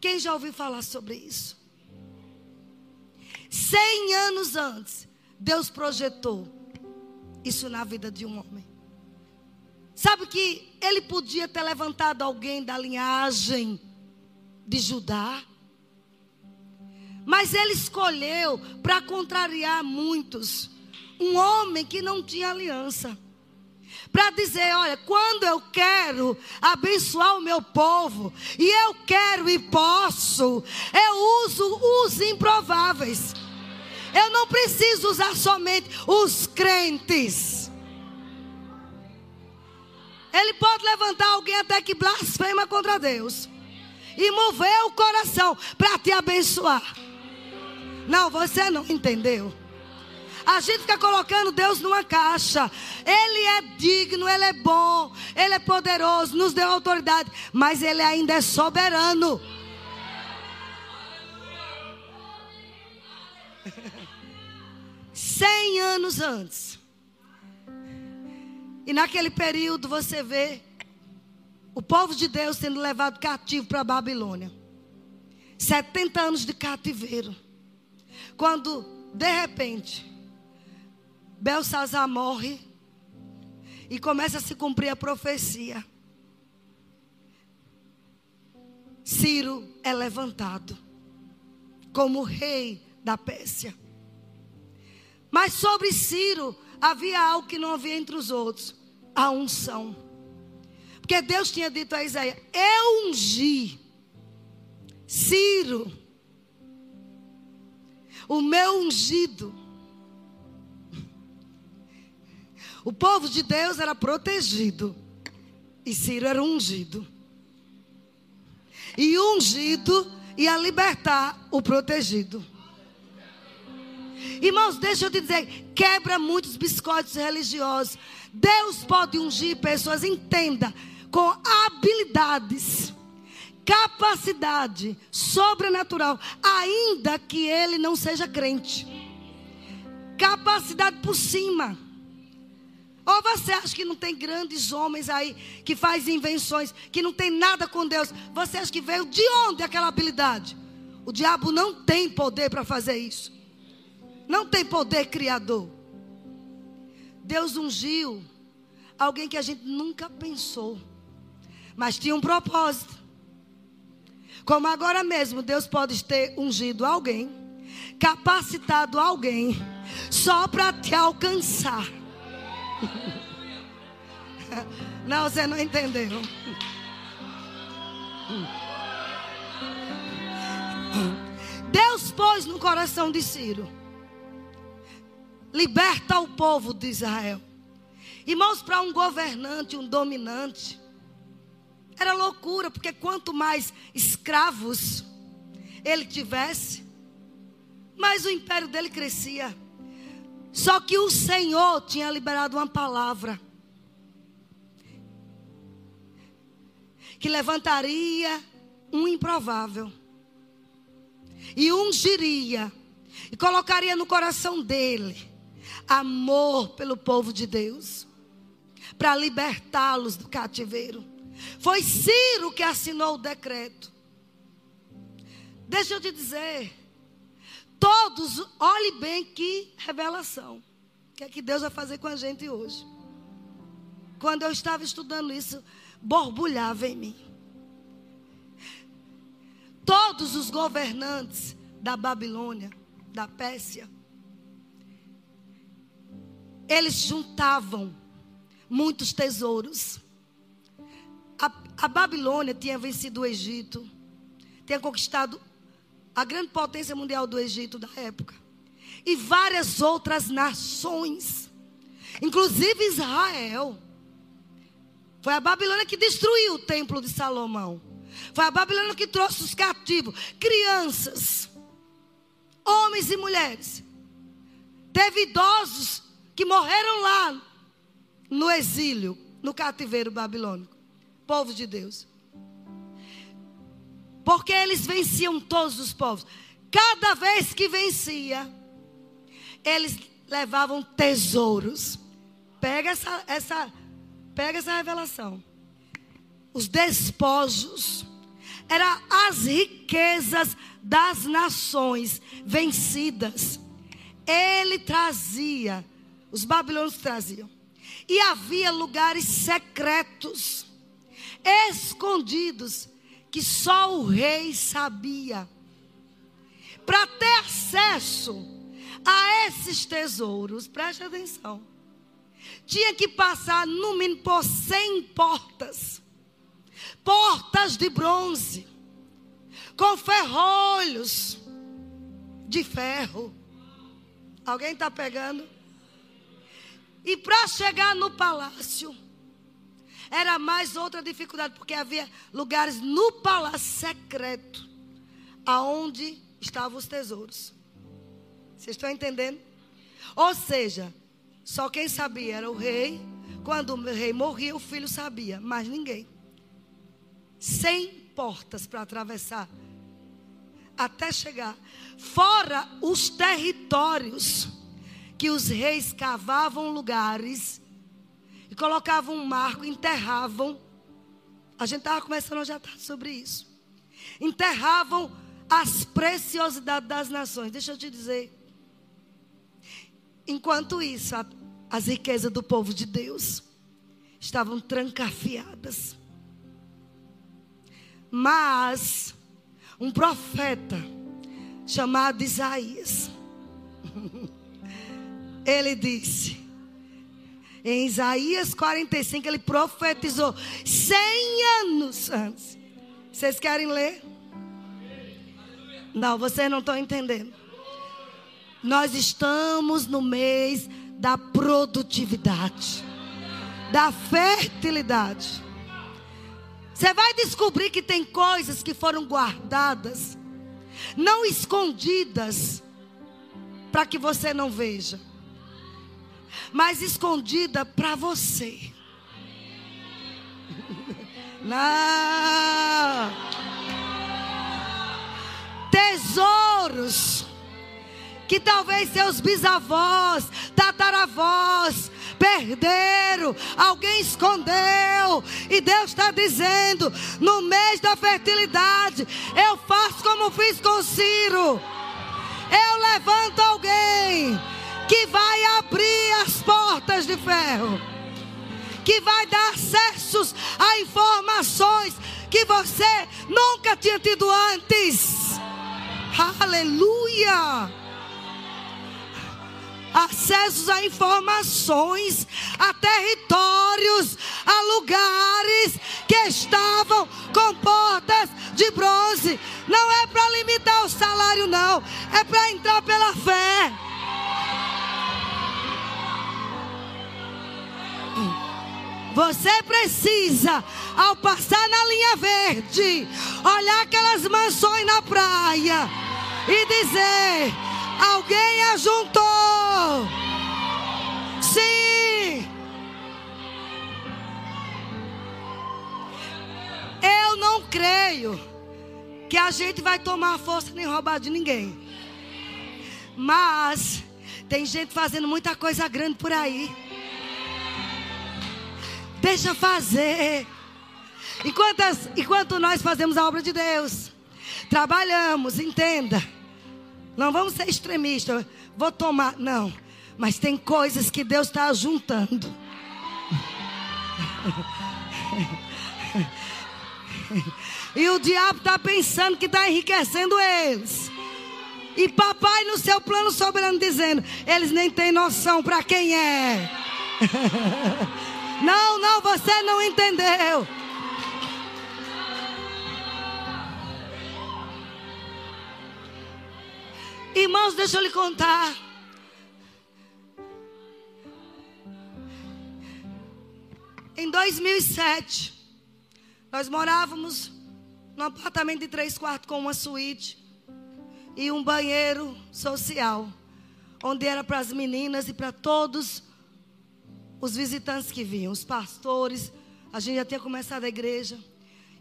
Quem já ouviu falar sobre isso? Cem anos antes, Deus projetou isso na vida de um homem. Sabe que ele podia ter levantado alguém da linhagem de Judá? Mas ele escolheu para contrariar muitos um homem que não tinha aliança. Para dizer, olha, quando eu quero abençoar o meu povo, e eu quero e posso, eu uso os improváveis. Eu não preciso usar somente os crentes. Ele pode levantar alguém até que blasfema contra Deus e mover o coração para te abençoar. Não, você não entendeu. A gente fica colocando Deus numa caixa. Ele é digno, ele é bom, ele é poderoso, nos deu autoridade, mas ele ainda é soberano. Cem anos antes. E naquele período você vê o povo de Deus sendo levado cativo para a Babilônia. 70 anos de cativeiro. Quando, de repente, Belsazar morre e começa a se cumprir a profecia. Ciro é levantado como rei da Pérsia. Mas sobre Ciro havia algo que não havia entre os outros: a unção. Porque Deus tinha dito a Isaías: Eu ungi Ciro o meu ungido. O povo de Deus era protegido. E Ciro era ungido. E ungido ia libertar o protegido. Irmãos, deixa eu te dizer, quebra muitos biscoitos religiosos. Deus pode ungir pessoas, entenda, com habilidades capacidade sobrenatural, ainda que ele não seja crente. Capacidade por cima. Ou você acha que não tem grandes homens aí que faz invenções, que não tem nada com Deus? Você acha que veio de onde aquela habilidade? O diabo não tem poder para fazer isso. Não tem poder criador. Deus ungiu alguém que a gente nunca pensou, mas tinha um propósito. Como agora mesmo Deus pode ter ungido alguém, capacitado alguém, só para te alcançar. Não, você não entendeu. Deus pôs no coração de Ciro. Liberta o povo de Israel. Irmãos, para um governante, um dominante, era loucura, porque quanto mais escravos ele tivesse, mais o império dele crescia. Só que o Senhor tinha liberado uma palavra que levantaria um improvável e ungiria e colocaria no coração dele amor pelo povo de Deus para libertá-los do cativeiro. Foi Ciro que assinou o decreto. Deixa eu te dizer. Todos, olhe bem que revelação. O que é que Deus vai fazer com a gente hoje? Quando eu estava estudando isso, borbulhava em mim. Todos os governantes da Babilônia, da Pérsia, eles juntavam muitos tesouros. A, Babilônia tinha vencido o Egito, tinha conquistado a grande potência mundial do Egito da época. E várias outras nações, inclusive Israel. Foi a Babilônia que destruiu o templo de Salomão. Foi a Babilônia que trouxe os cativos, crianças, homens e mulheres. Teve idosos que morreram lá no exílio, no cativeiro babilônico povo de Deus. Porque eles venciam todos os povos. Cada vez que vencia, eles levavam tesouros. Pega essa, essa, pega essa revelação. Os despojos eram as riquezas das nações vencidas. Ele trazia, os babilônios traziam. E havia lugares secretos, escondidos, que só o rei sabia. Para ter acesso a esses tesouros, preste atenção, tinha que passar no mínimo por 100 portas portas de bronze, com ferrolhos de ferro. Alguém está pegando? E para chegar no palácio, era mais outra dificuldade, porque havia lugares no palácio secreto, aonde estavam os tesouros. Vocês estão entendendo? Ou seja, só quem sabia era o rei. Quando o rei morria, o filho sabia, mas ninguém. Cem portas para atravessar até chegar. Fora os territórios que os reis cavavam lugares colocavam um marco, enterravam. A gente estava começando já tarde sobre isso. Enterravam as preciosidades das nações. Deixa eu te dizer. Enquanto isso, a, as riquezas do povo de Deus estavam trancafiadas. Mas um profeta chamado Isaías, ele disse, em Isaías 45, ele profetizou 100 anos antes. Vocês querem ler? Não, vocês não estão entendendo. Nós estamos no mês da produtividade, da fertilidade. Você vai descobrir que tem coisas que foram guardadas, não escondidas, para que você não veja, mas escondida para você. Não. Tesouros que talvez seus bisavós, tataravós, perderam, alguém escondeu. E Deus está dizendo: no mês da fertilidade, eu faço como fiz com Ciro. Eu levanto alguém que vai abrir as portas de ferro, que vai dar acessos a informações que você nunca tinha tido antes. Aleluia! acessos a informações, a territórios, a lugares que estavam com portas de bronze. Não é para limitar o salário, não, é para entrar pela fé. Você precisa, ao passar na linha verde, olhar aquelas mansões na praia e dizer: Alguém ajuntou. Sim. Eu não creio que a gente vai tomar força nem roubar de ninguém. Mas tem gente fazendo muita coisa grande por aí. Deixa fazer. Enquanto, enquanto nós fazemos a obra de Deus, trabalhamos, entenda. Não vamos ser extremistas. Vou tomar. Não. Mas tem coisas que Deus está juntando. E o diabo está pensando que está enriquecendo eles. E papai no seu plano soberano dizendo: eles nem têm noção para quem é. Não, não, você não entendeu. Irmãos, deixa eu lhe contar. Em 2007, nós morávamos num apartamento de três quartos com uma suíte e um banheiro social, onde era para as meninas e para todos os visitantes que vinham, os pastores. A gente já tinha começado a igreja.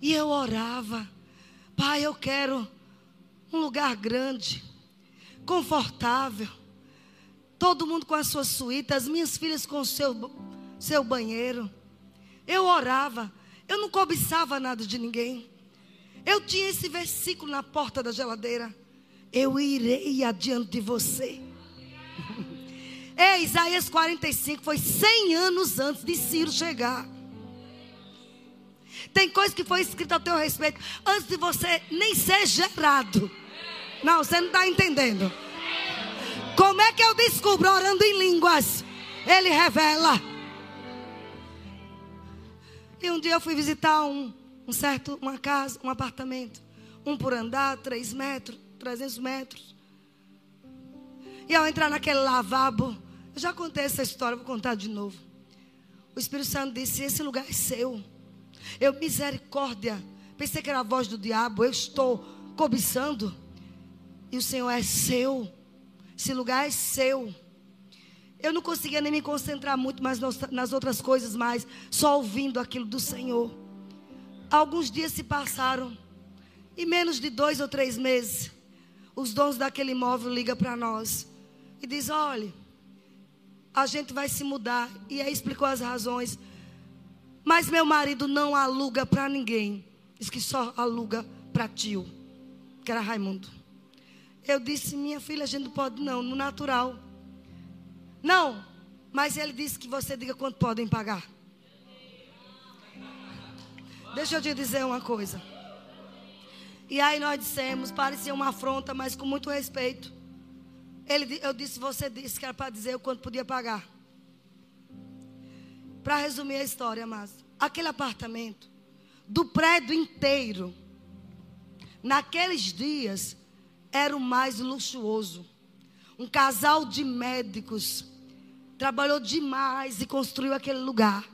E eu orava, Pai, eu quero um lugar grande confortável. Todo mundo com a sua suíte, as minhas filhas com o seu, seu banheiro. Eu orava, eu não cobiçava nada de ninguém. Eu tinha esse versículo na porta da geladeira. Eu irei adiante de você. Ei, Isaías 45 foi 100 anos antes de Ciro chegar. Tem coisa que foi escrita a teu respeito antes de você nem ser gerado. Não, você não está entendendo. Como é que eu descubro orando em línguas? Ele revela. E um dia eu fui visitar um, um certo, uma casa, um apartamento. Um por andar, três metros, trezentos metros. E ao entrar naquele lavabo, eu já contei essa história, vou contar de novo. O Espírito Santo disse: Esse lugar é seu. Eu, misericórdia. Pensei que era a voz do diabo. Eu estou cobiçando. E o Senhor é seu. Esse lugar é seu. Eu não conseguia nem me concentrar muito mais nas outras coisas, mais só ouvindo aquilo do Senhor. Alguns dias se passaram. E menos de dois ou três meses, os donos daquele imóvel ligam para nós e diz: olha, a gente vai se mudar. E aí explicou as razões. Mas meu marido não aluga para ninguém. Diz que só aluga para tio, que era Raimundo. Eu disse, minha filha, a gente não pode não, no natural. Não, mas ele disse que você diga quanto podem pagar. Deixa eu te dizer uma coisa. E aí nós dissemos, parecia uma afronta, mas com muito respeito. Ele, eu disse, você disse que era para dizer o quanto podia pagar. Para resumir a história, mas aquele apartamento, do prédio inteiro, naqueles dias, era o mais luxuoso. Um casal de médicos trabalhou demais e construiu aquele lugar.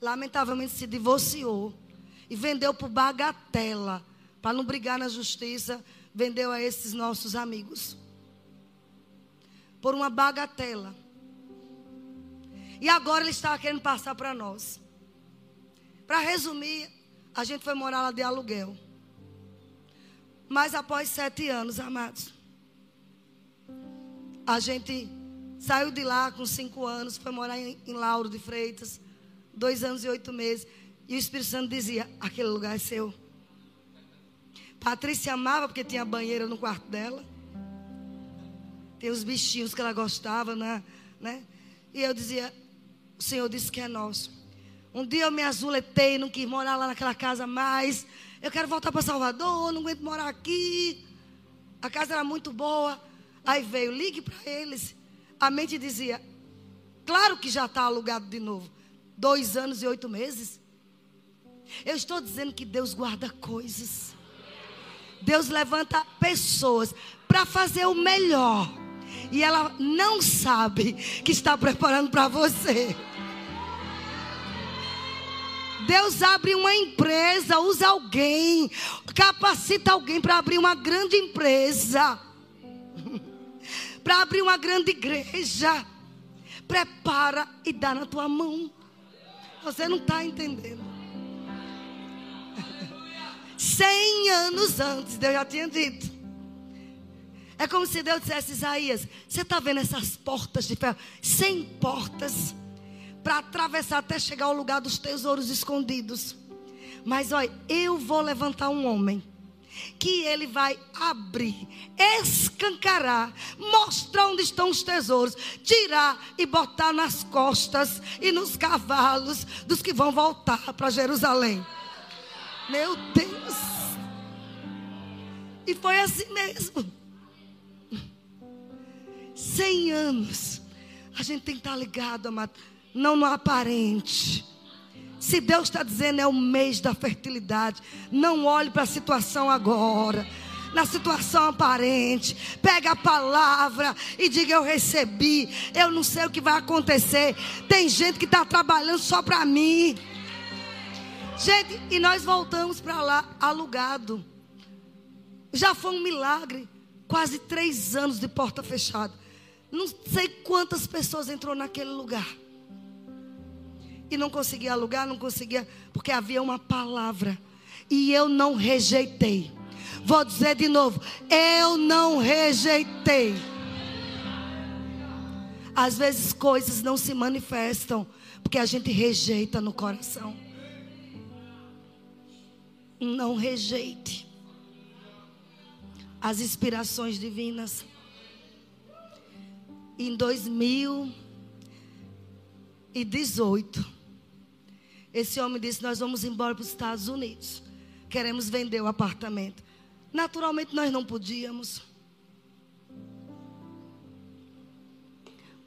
Lamentavelmente se divorciou e vendeu por bagatela, para não brigar na justiça, vendeu a esses nossos amigos. Por uma bagatela. E agora ele estava querendo passar para nós. Para resumir, a gente foi morar lá de aluguel. Mas após sete anos, amados, a gente saiu de lá com cinco anos, foi morar em, em Lauro de Freitas, dois anos e oito meses. E o Espírito Santo dizia: aquele lugar é seu. Patrícia amava porque tinha banheira no quarto dela. Tem os bichinhos que ela gostava, né? né? E eu dizia: o Senhor disse que é nosso. Um dia eu me azuletei, não quis morar lá naquela casa mais. Eu quero voltar para Salvador, não aguento morar aqui. A casa era muito boa. Aí veio, ligue para eles. A mente dizia: Claro que já está alugado de novo. Dois anos e oito meses. Eu estou dizendo que Deus guarda coisas. Deus levanta pessoas para fazer o melhor. E ela não sabe que está preparando para você. Deus abre uma empresa, usa alguém, capacita alguém para abrir uma grande empresa, para abrir uma grande igreja. Prepara e dá na tua mão. Você não está entendendo. Cem anos antes, Deus já tinha dito. É como se Deus dissesse, Isaías, você está vendo essas portas de ferro? Cem portas para atravessar até chegar ao lugar dos tesouros escondidos. Mas olha, eu vou levantar um homem que ele vai abrir, escancarar, mostrar onde estão os tesouros, tirar e botar nas costas e nos cavalos dos que vão voltar para Jerusalém. Meu Deus! E foi assim mesmo. Cem anos. A gente tem que estar ligado, amado não no aparente. Se Deus está dizendo é o mês da fertilidade, não olhe para a situação agora. Na situação aparente, pega a palavra e diga: Eu recebi, eu não sei o que vai acontecer. Tem gente que está trabalhando só para mim. Gente, e nós voltamos para lá alugado. Já foi um milagre. Quase três anos de porta fechada. Não sei quantas pessoas entrou naquele lugar e não conseguia alugar, não conseguia, porque havia uma palavra. E eu não rejeitei. Vou dizer de novo, eu não rejeitei. Às vezes coisas não se manifestam porque a gente rejeita no coração. Não rejeite as inspirações divinas. Em 2018, esse homem disse: Nós vamos embora para os Estados Unidos. Queremos vender o apartamento. Naturalmente, nós não podíamos.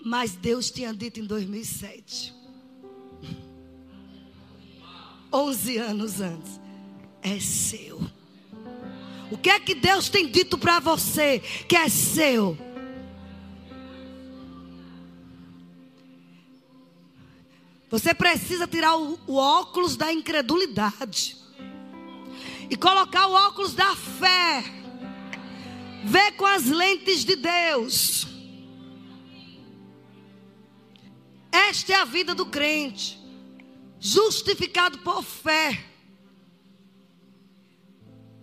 Mas Deus tinha dito em 2007. 11 anos antes. É seu. O que é que Deus tem dito para você que é seu? Você precisa tirar o, o, óculos da incredulidade e colocar o óculos da fé. Ver com as lentes de Deus. Esta é a vida do crente, justificado por fé.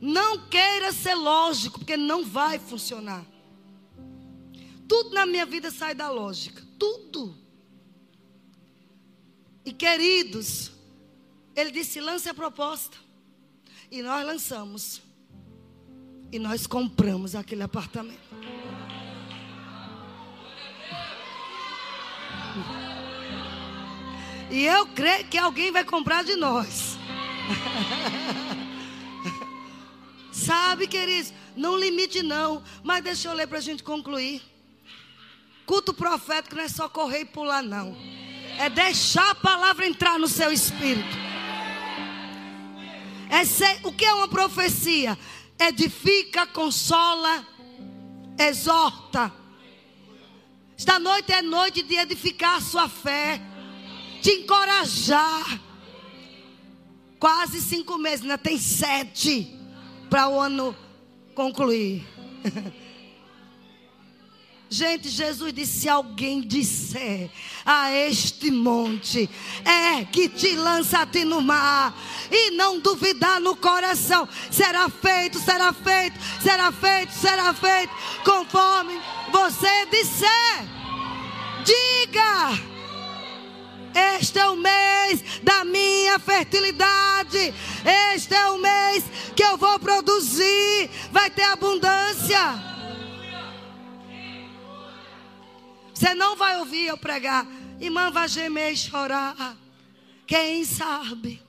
Não queira ser lógico, porque não vai funcionar. Tudo na minha vida sai da lógica. Tudo. E queridos, ele disse: lance a proposta. E nós lançamos. E nós compramos aquele apartamento. E eu creio que alguém vai comprar de nós. Sabe, queridos, não limite não. Mas deixa eu ler para a gente concluir. Culto profético não é só correr e pular, não. É deixar a palavra entrar no seu espírito. É ser, o que é uma profecia? Edifica, consola, exorta. Esta noite é noite de edificar a sua fé, de encorajar. Quase cinco meses, ainda tem sete para o ano concluir. Gente, Jesus disse: se alguém disser a este monte, é que te lança-te no mar, e não duvidar no coração, será feito, será feito, será feito, será feito, conforme você disser. Diga. Este é o mês da minha fertilidade. Este é o mês que eu vou produzir. Vai ter abundância. Você não vai ouvir eu pregar. Irmã vai gemer e chorar. Quem sabe?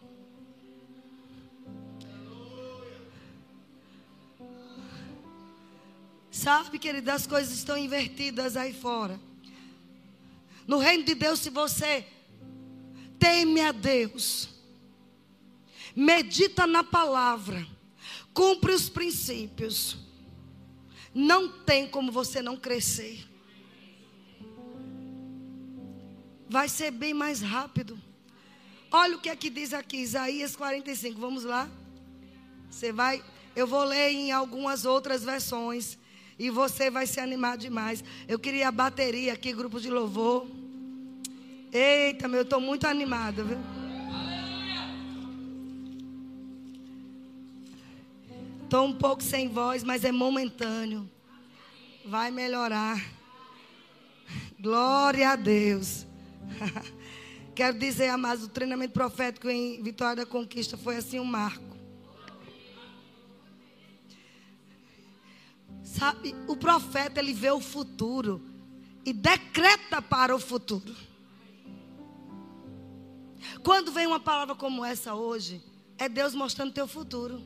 Sabe, querida, as coisas estão invertidas aí fora. No reino de Deus, se você teme a Deus, medita na palavra, cumpre os princípios, não tem como você não crescer. Vai ser bem mais rápido. Olha o que é que diz aqui, Isaías 45. Vamos lá? Você vai, eu vou ler em algumas outras versões e você vai se animar demais. Eu queria a bateria aqui, grupo de louvor. Eita, meu, eu estou muito animada, viu? Estou um pouco sem voz, mas é momentâneo. Vai melhorar. Glória a Deus. Quero dizer, amados, o treinamento profético em Vitória da Conquista foi assim um marco. Sabe, o profeta ele vê o futuro e decreta para o futuro. Quando vem uma palavra como essa hoje, é Deus mostrando teu futuro.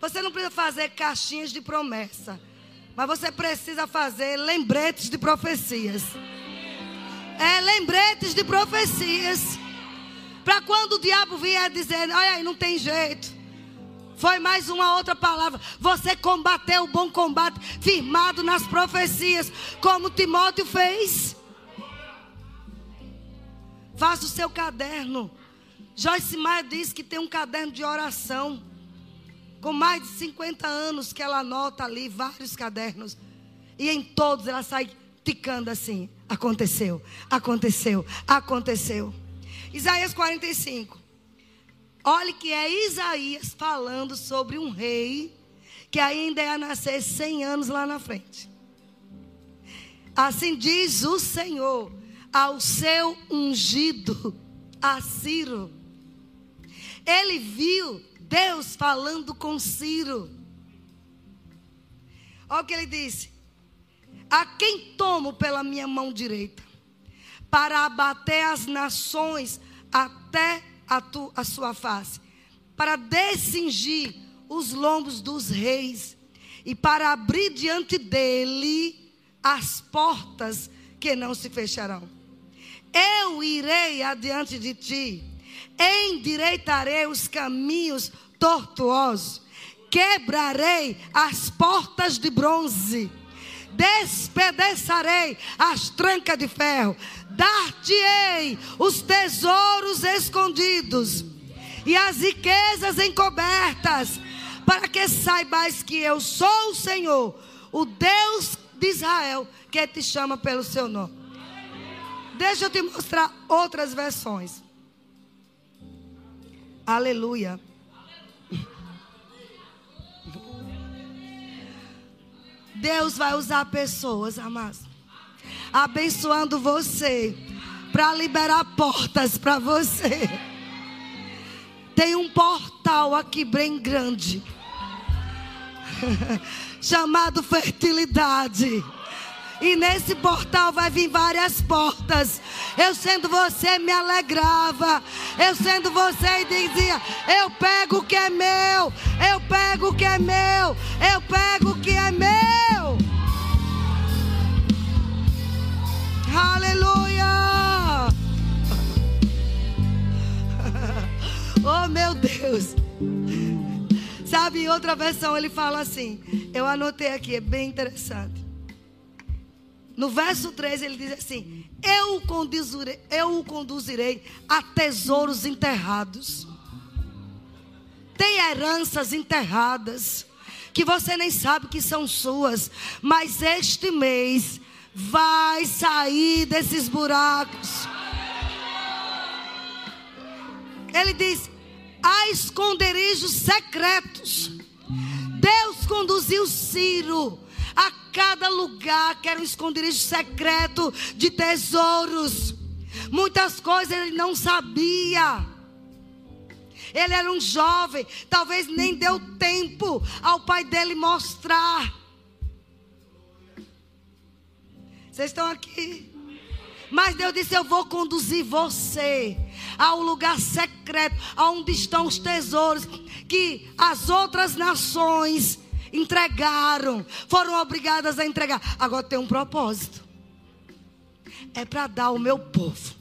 Você não precisa fazer caixinhas de promessa. Mas você precisa fazer lembretes de profecias. É, lembretes de profecias. Para quando o diabo vier dizendo, olha aí, não tem jeito. Foi mais uma outra palavra. Você combateu o bom combate, firmado nas profecias, como Timóteo fez. Faça o seu caderno. Joyce Maia diz que tem um caderno de oração com mais de 50 anos que ela anota ali vários cadernos. E em todos ela sai ticando assim: aconteceu, aconteceu, aconteceu. Isaías 45. Olhe que é Isaías falando sobre um rei que ainda ia nascer 100 anos lá na frente. Assim diz o Senhor ao seu ungido, a Ciro. Ele viu Deus falando com Ciro. Olha o que ele disse. A quem tomo pela minha mão direita, para abater as nações até a, tu, a sua face, para descingir os lombos dos reis e para abrir diante dele as portas que não se fecharão. Eu irei adiante de ti, endireitarei os caminhos tortuosos, quebrarei as portas de bronze, despedaçarei as trancas de ferro, dar-te-ei os tesouros escondidos e as riquezas encobertas, para que saibais que eu sou o Senhor, o Deus de Israel, que te chama pelo seu nome. Deixa eu te mostrar outras versões. Aleluia. Deus vai usar pessoas, amados, abençoando você para liberar portas para você. Tem um portal aqui bem grande, chamado fertilidade. E nesse portal vai vir várias portas. Eu sendo você me alegrava. Eu sendo você e dizia: Eu pego o que é meu. Eu pego o que é meu. Eu pego o que é meu. Aleluia. Oh meu Deus. Sabe, em outra versão ele fala assim. Eu anotei aqui, é bem interessante. No verso 3 ele diz assim: Eu o conduzirei, eu conduzirei a tesouros enterrados. Tem heranças enterradas que você nem sabe que são suas, mas este mês vai sair desses buracos. Ele diz: há esconderijos secretos. Deus conduziu Ciro a cada lugar que era um esconderijo secreto de tesouros. Muitas coisas ele não sabia. Ele era um jovem, talvez nem deu tempo ao pai dele mostrar. Vocês estão aqui? Mas Deus disse: Eu vou conduzir você ao lugar secreto, aonde estão os tesouros que as outras nações entregaram, foram obrigadas a entregar. Agora tem um propósito: é para dar o meu povo,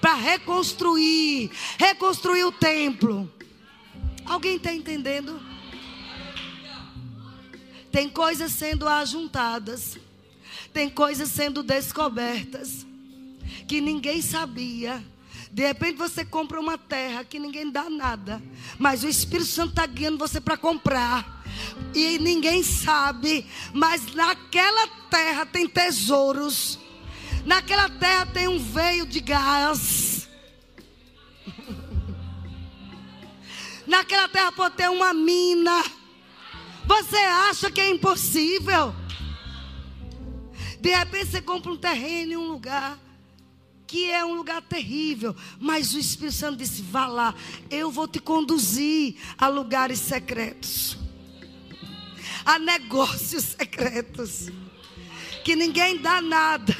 para reconstruir, reconstruir o templo. Alguém está entendendo? Tem coisas sendo ajuntadas, tem coisas sendo descobertas, que ninguém sabia. De repente você compra uma terra que ninguém dá nada, mas o Espírito Santo está guiando você para comprar e ninguém sabe, mas naquela terra tem tesouros. Naquela terra tem um veio de gás. Naquela terra pode ter uma mina. Você acha que é impossível? De repente você compra um terreno em um lugar que é um lugar terrível, mas o Espírito Santo disse: vá lá, eu vou te conduzir a lugares secretos a negócios secretos que ninguém dá nada.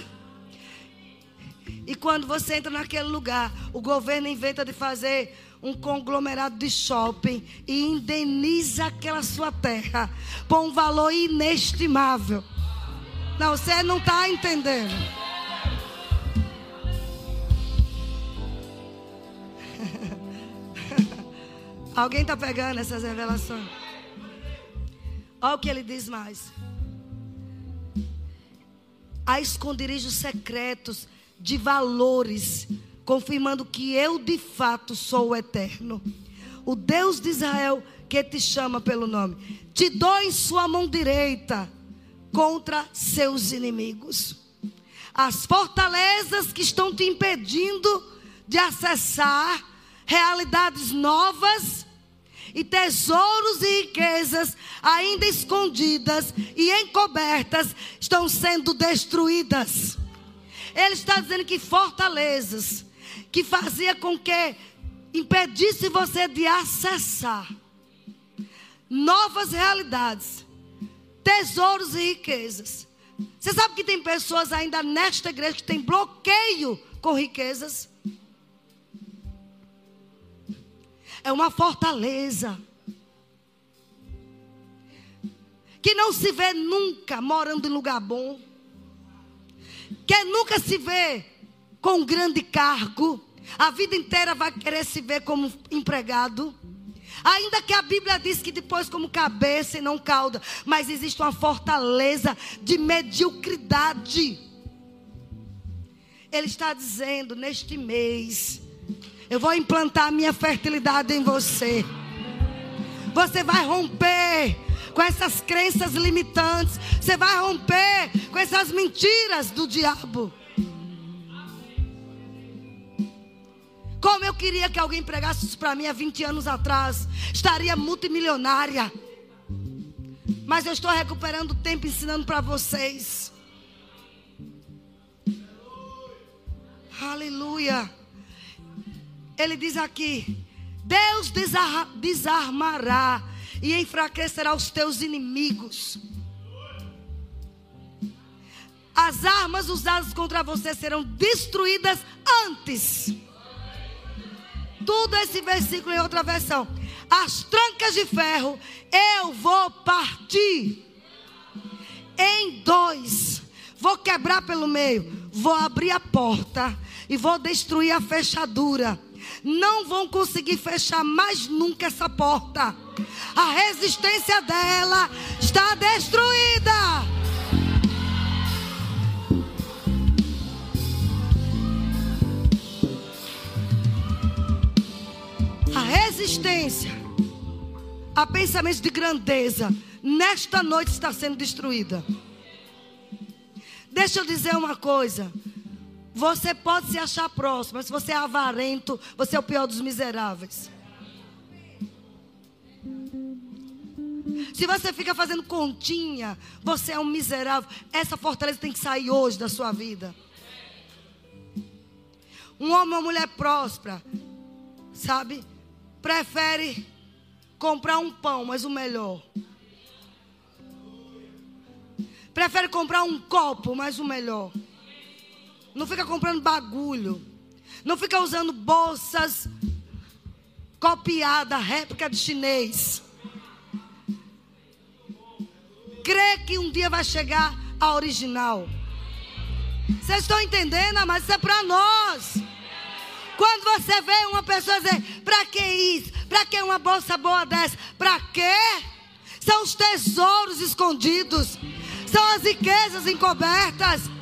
E quando você entra naquele lugar, o governo inventa de fazer um conglomerado de shopping e indeniza aquela sua terra por um valor inestimável. Não, você não está entendendo. Alguém está pegando essas revelações? Olha o que ele diz mais. Há esconderijos secretos de valores, confirmando que eu de fato sou o eterno. O Deus de Israel que te chama pelo nome. Te dou em sua mão direita contra seus inimigos. As fortalezas que estão te impedindo de acessar realidades novas e tesouros e riquezas ainda escondidas e encobertas estão sendo destruídas. Ele está dizendo que fortalezas que fazia com que impedisse você de acessar novas realidades, tesouros e riquezas, Você sabe que tem pessoas ainda nesta igreja que tem bloqueio com riquezas? É uma fortaleza. Que não se vê nunca morando em lugar bom. Que nunca se vê com um grande cargo. A vida inteira vai querer se ver como empregado. Ainda que a Bíblia diz que depois como cabeça e não cauda, mas existe uma fortaleza de mediocridade. Ele está dizendo neste mês, eu vou implantar a minha fertilidade em você. Você vai romper com essas crenças limitantes. Você vai romper com essas mentiras do diabo. Como eu queria que alguém pregasse isso para mim há 20 anos atrás. Estaria multimilionária. Mas eu estou recuperando o tempo ensinando para vocês. Aleluia. Ele diz aqui: Deus desarmará e enfraquecerá os teus inimigos. As armas usadas contra você serão destruídas antes tudo esse versículo em outra versão. As trancas de ferro eu vou partir em dois. Vou quebrar pelo meio. Vou abrir a porta e vou destruir a fechadura. Não vão conseguir fechar mais nunca essa porta. A resistência dela está destruída. a resistência a pensamentos de grandeza, nesta noite está sendo destruída. Deixa eu dizer uma coisa. Você pode se achar próximo, mas se você é avarento, você é o pior dos miseráveis. Se você fica fazendo continha, você é um miserável. Essa fortaleza tem que sair hoje da sua vida. Um homem ou uma mulher próspera, sabe? prefere comprar um pão, mas o melhor. Prefere comprar um copo, mas o melhor. Não fica comprando bagulho. Não fica usando bolsas copiada, réplica de chinês. Crê que um dia vai chegar a original. Vocês estão entendendo? Mas isso é para nós. Quando você vê uma pessoa dizer, para que isso? Para que uma bolsa boa dessa? Para quê? São os tesouros escondidos. São as riquezas encobertas.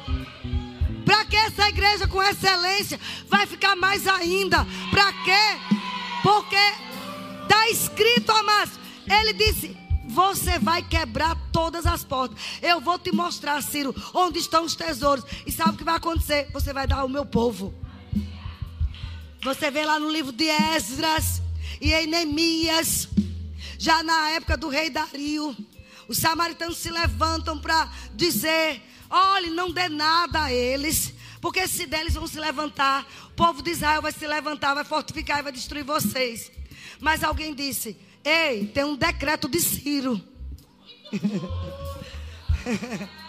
Para que essa igreja com excelência vai ficar mais ainda? Para quê? Porque está escrito, amados. Ele disse: Você vai quebrar todas as portas. Eu vou te mostrar, Ciro, onde estão os tesouros. E sabe o que vai acontecer? Você vai dar ao meu povo. Você vê lá no livro de Esdras e em já na época do rei Dario, os samaritanos se levantam para dizer: olhe, não dê nada a eles, porque se der, eles vão se levantar. O povo de Israel vai se levantar, vai fortificar e vai destruir vocês. Mas alguém disse: Ei, tem um decreto de Ciro.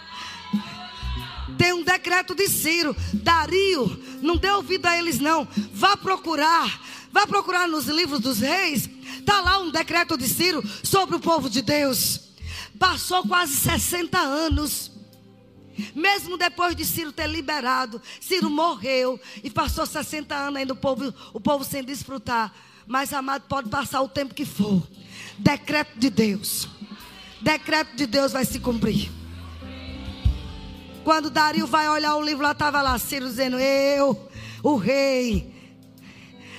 Tem um decreto de Ciro. Dario, não dê ouvido a eles, não. Vá procurar. Vá procurar nos livros dos reis. Está lá um decreto de Ciro sobre o povo de Deus. Passou quase 60 anos. Mesmo depois de Ciro ter liberado, Ciro morreu e passou 60 anos ainda o povo, o povo sem desfrutar. Mas, amado, pode passar o tempo que for. Decreto de Deus. Decreto de Deus vai se cumprir. Quando Dario vai olhar o livro, lá estava lá Ciro dizendo: Eu, o rei,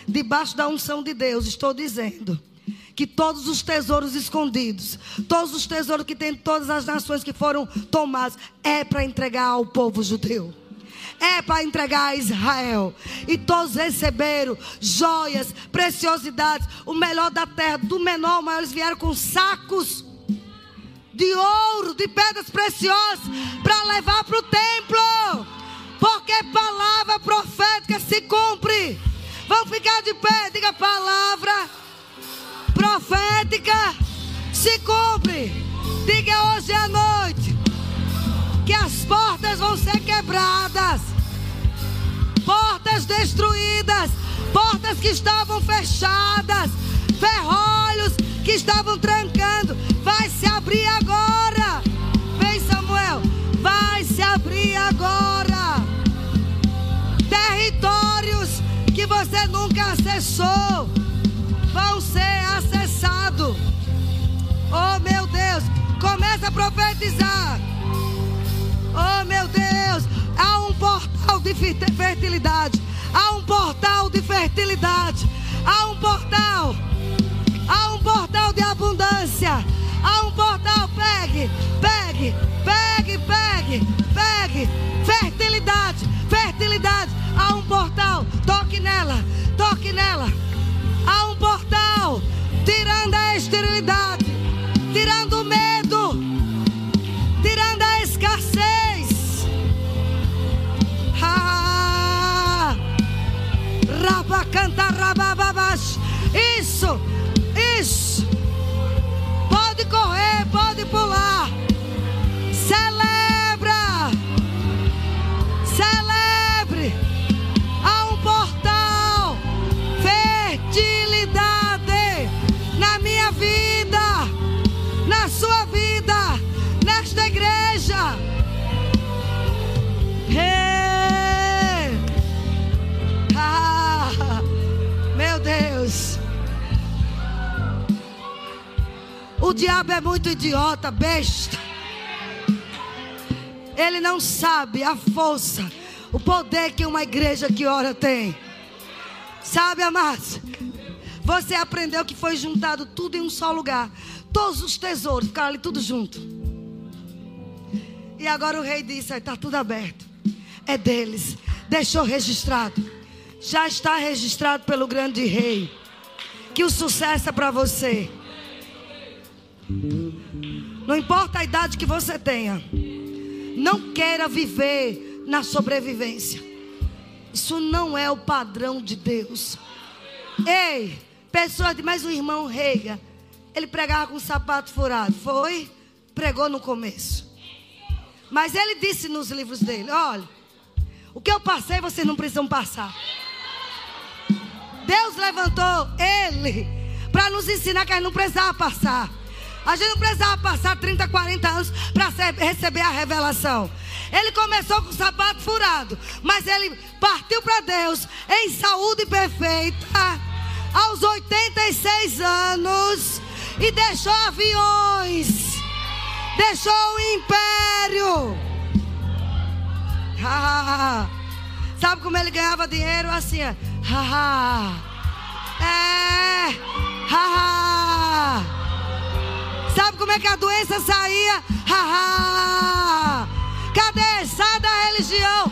debaixo da unção de Deus, estou dizendo que todos os tesouros escondidos, todos os tesouros que tem todas as nações que foram tomadas, é para entregar ao povo judeu. É para entregar a Israel. E todos receberam joias, preciosidades, o melhor da terra, do menor ao maior. Eles vieram com sacos de ouro, de pedras preciosas, para levar para o templo. Porque palavra profética se cumpre. Vamos ficar de pé, diga palavra profética se cumpre. Diga hoje à noite. que as portas vão ser quebradas, portas destruídas, portas que estavam fechadas, ferrolhos que estavam trancando, vai se abrir agora. Vem, Samuel, vai se abrir agora. Territórios que você nunca acessou vão ser acessados. Oh, meu Deus, começa a profetizar. Oh meu Deus, há um portal de fertilidade. Há um portal de fertilidade. Há um portal. Há um portal de abundância. Há um portal. Pegue, pegue, pegue, pegue, pegue. Fertilidade, fertilidade. Há um portal. Toque nela, toque nela. Há um portal. Tirando a esterilidade, tirando o medo, tirando a escassez. canta rabababash. Isso, isso. Pode correr, pode pular. Vida, na sua vida, nesta igreja. Hey. Deus. O diabo é muito idiota, besta. Ele não sabe a força, o poder que uma igreja que ora tem. Sabe, amados? Você aprendeu que foi juntado tudo em um só lugar. Todos os tesouros ficaram ali tudo junto. E agora o rei disse: está tudo aberto. É deles. Deixou registrado já está registrado pelo grande rei. Que o sucesso é para você. Não importa a idade que você tenha. Não queira viver na sobrevivência. Isso não é o padrão de Deus. Ei, pessoas de mais o irmão Reiga, ele pregava com sapato furado. Foi? Pregou no começo. Mas ele disse nos livros dele: olha, o que eu passei, vocês não precisam passar. Deus levantou ele para nos ensinar que a gente não precisava passar. A gente não precisava passar 30, 40 anos para receber a revelação. Ele começou com o sapato furado, mas ele partiu para Deus em saúde perfeita, aos 86 anos, e deixou aviões, deixou o império. Sabe como ele ganhava dinheiro? Assim. É. Sabe como é que a doença saía? Cadê? Sai da religião.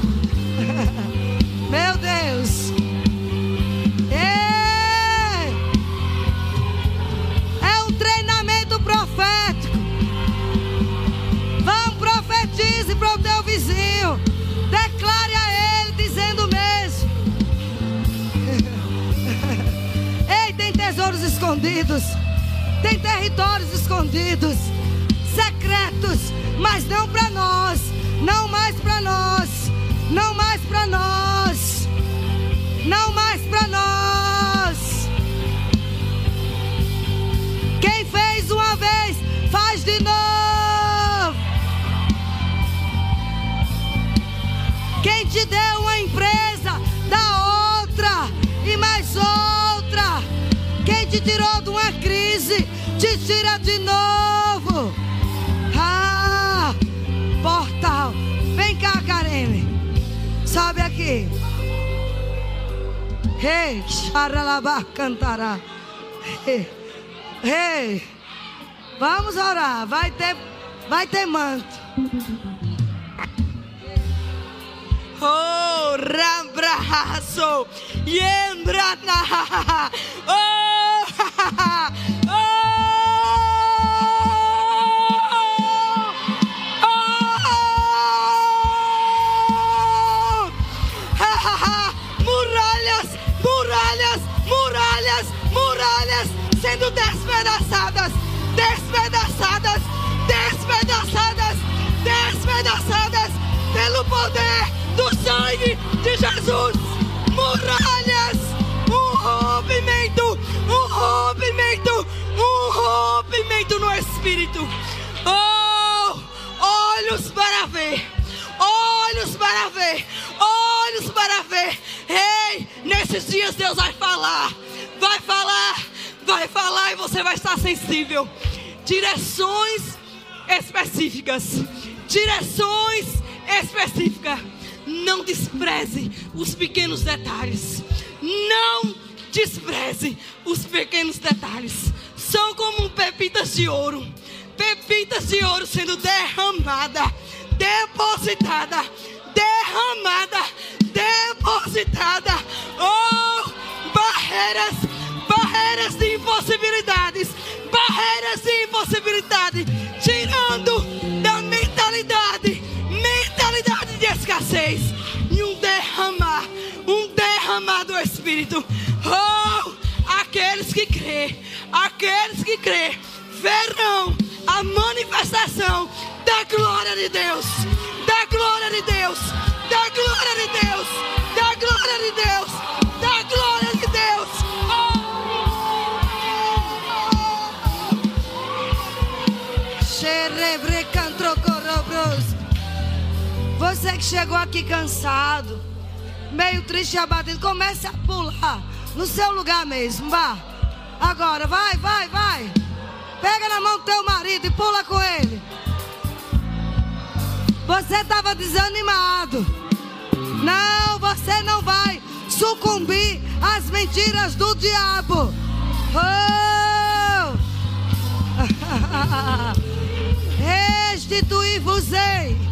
Haha. Haha. escondidos, tem territórios escondidos, secretos, mas não para nós, não mais para nós, não mais para nós, não mais para nós. Quem fez uma vez, faz de novo. Te deu uma empresa, dá outra e mais outra te tirou de uma crise, te tira de novo. Ah, portal. Vem cá, Karine. Sobe aqui. Rei, xaralabá cantará. Rei, rei. Vamos orar. Vai ter, vai ter manto. Oh, rambraço, yembrana. Oh, oh, muralhas, muralhas, muralhas sendo despedaçadas, despedaçadas, despedaçadas, despedaçadas pelo poder do sangue de Jesus. Muralhas, um rompimento, um rompimento, um rompimento no espírito. Oh, olhos para ver, olhos para ver, olhos para ver. Ei, nesses dias Deus vai falar, vai falar, vai falar e você vai estar sensível. Direções específicas, direções específicas. Não despreze os pequenos detalhes. Não despreze os pequenos detalhes. São como pepitas de ouro. Pepitas de ouro sendo derramada, depositada, derramada, depositada. Oh, barreiras, barreiras de impossibilidades, barreiras de impossibilidade, tirando da mentalidade, mentalidade de escassez e um derramar, um derramar do Espírito. Oh, aqueles que crê, aqueles que crê, verão a manifestação da glória de Deus, da glória de Deus, da glória de Deus, da glória de Deus, Você que chegou aqui cansado, meio triste e abatido, comece a pular no seu lugar mesmo, vá. Agora, vai, vai, vai. Pega na mão teu marido e pula com ele. Você estava desanimado. Não, você não vai sucumbir às mentiras do diabo. Oh! Restituir-vos-ei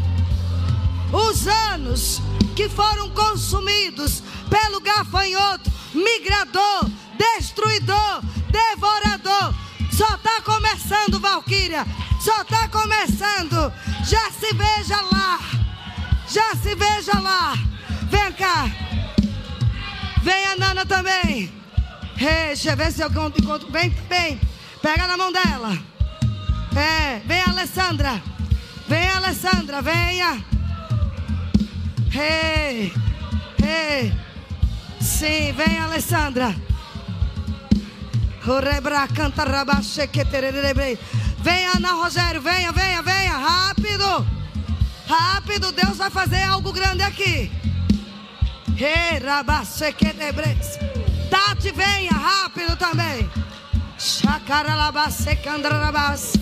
os anos que foram consumidos pelo gafanhoto, migrador, destruidor, devorador. Só está começando, Valquíria. Só está começando. Já se veja lá. Já se veja lá. Vem cá. Vem a Nana também. Ei, deixa eu ver se eu encontro. Vem, vem. Pega na mão dela. É, vem Alessandra. Vem, Alessandra, venha. Ei, ei. Sim, vem, Alessandra. Canta. Venha, Ana Rogério, venha, venha, venha. Rápido. Rápido, Deus vai fazer algo grande aqui. Tati, venha, rápido também. Chacaralabase, candrarabas.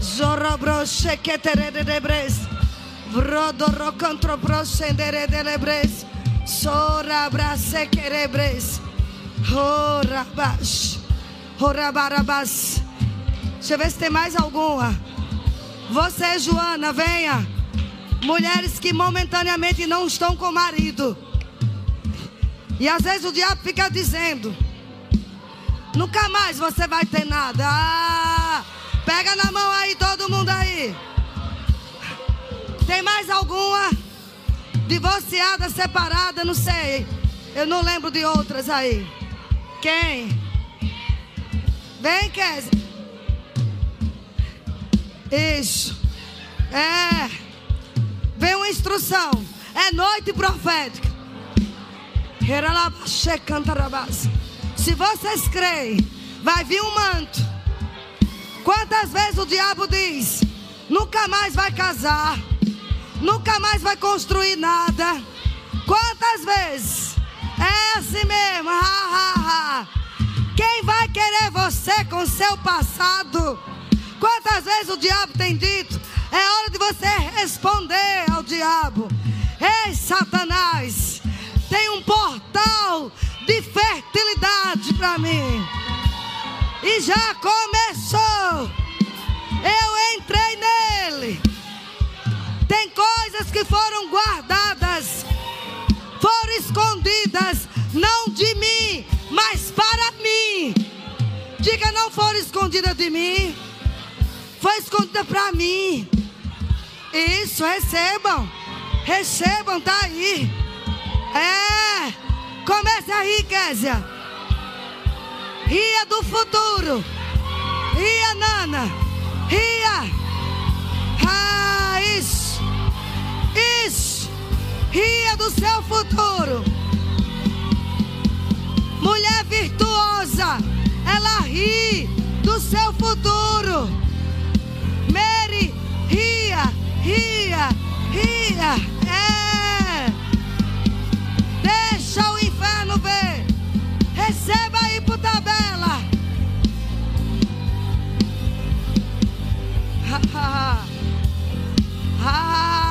Zorobroche, que tererebres. Vrodoro contra proscendere delebres. Sorabrase querebres. Orabash. Orabarabas. Deixa eu ver se tem mais alguma. Você, Joana, venha. Mulheres que momentaneamente não estão com marido. E às vezes o diabo fica dizendo: Nunca mais você vai ter nada. Ah, pega na mão aí, todo mundo aí. Tem mais alguma? Divorciada, separada, não sei. Eu não lembro de outras aí. Quem? Vem, Kézia. Isso. É. Vem uma instrução. É noite profética. Se vocês creem, vai vir um manto. Quantas vezes o diabo diz: nunca mais vai casar, nunca mais vai construir nada. Quantas vezes? É assim mesmo. Ha, ha, ha. Quem vai querer você com seu passado? Quantas vezes o diabo tem dito? É hora de você responder ao diabo. Ei, Satanás, tem um portal de fertilidade para mim. E já começou. Eu entrei nele. Tem coisas que foram guardadas, foram escondidas, não de mim, mas para mim. Diga, não foram escondidas de mim, foi escondida para mim. Isso, recebam, recebam, tá aí. É, comece a rir, Késia. Ria do futuro. Ria, Nana. Ria. Ah, Ria do seu futuro. Mulher virtuosa. Ela ri do seu futuro. Mary, ria, ria, ria. É. Deixa o inferno ver. Receba aí por tabela. Ha, ha, ha. Ha,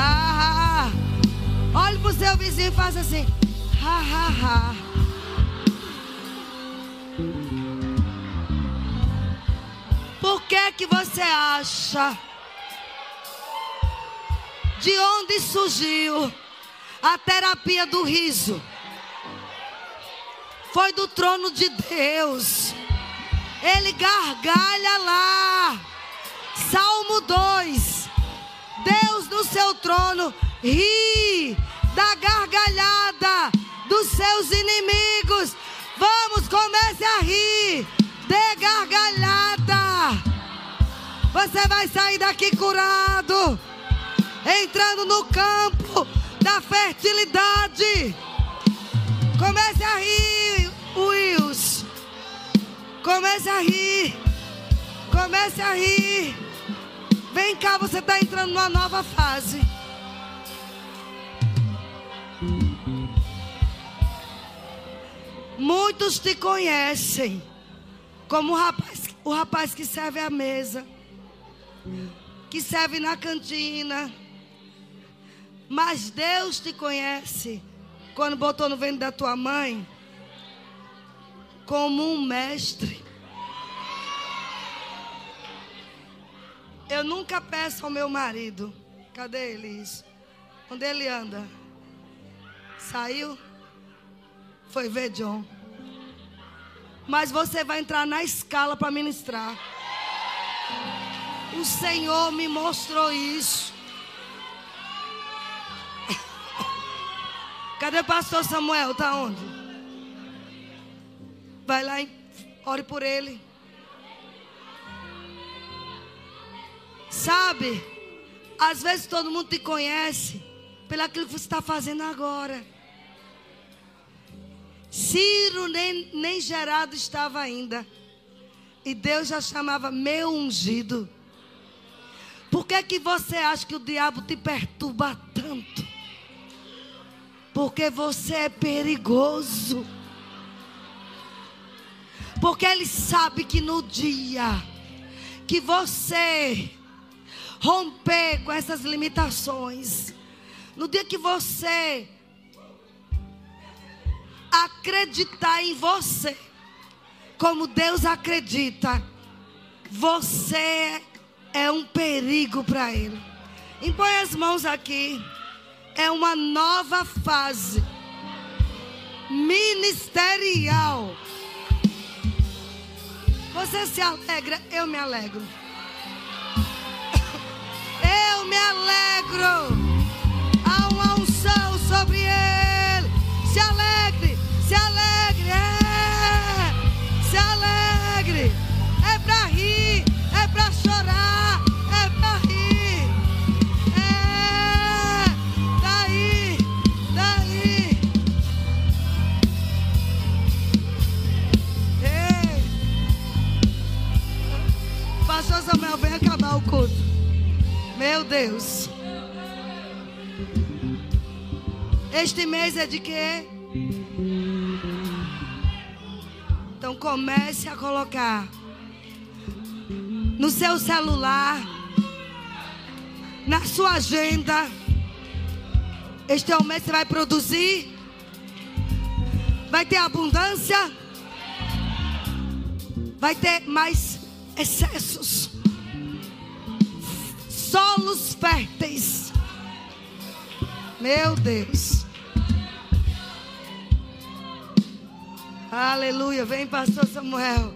ha. Olhe pro seu vizinho e faça assim. Ha, ha, ha. Por que que você acha? De onde surgiu a terapia do riso? Foi do trono de Deus. Ele gargalha lá. Salmo 2. Deus no seu trono ri da gargalhada dos seus inimigos. Vamos, comece a rir de gargalhada. Você vai sair daqui curado, entrando no campo da fertilidade. Comece a rir, Wills. Comece a rir. Comece a rir. Vem cá, você está entrando numa nova fase. Muitos te conhecem como o rapaz, o rapaz que serve à mesa, que serve na cantina. Mas Deus te conhece quando botou no ventre da tua mãe como um mestre. Eu nunca peço ao meu marido, cadê ele? Onde ele anda? Saiu? Foi ver John. Mas você vai entrar na escala para ministrar. O Senhor me mostrou isso. Cadê o pastor Samuel? Tá onde? Vai lá e ore por ele. Sabe? Às vezes todo mundo te conhece pelo aquilo que você está fazendo agora. Ciro nem, nem gerado estava ainda. E Deus já chamava meu ungido. Por que, que você acha que o diabo te perturba tanto? Porque você é perigoso. Porque ele sabe que no dia que você romper com essas limitações, no dia que você acreditar em você, como Deus acredita, você é um perigo para Ele. Impõe as mãos aqui. É uma nova fase ministerial. Você se alegra, eu me alegro. Eu me alegro. Há uma unção sobre ele. Se alegre, se alegre, é. Se alegre. É para rir, é para chorar, é para rir. É. Daí, daí. Ei. Pastor Samuel, vem acabar o culto. Meu Deus. Este mês é de quê? Então comece a colocar no seu celular, na sua agenda. Este é o mês que você vai produzir Vai ter abundância. Vai ter mais excessos. Solos férteis. Meu Deus. Aleluia. Vem, pastor Samuel.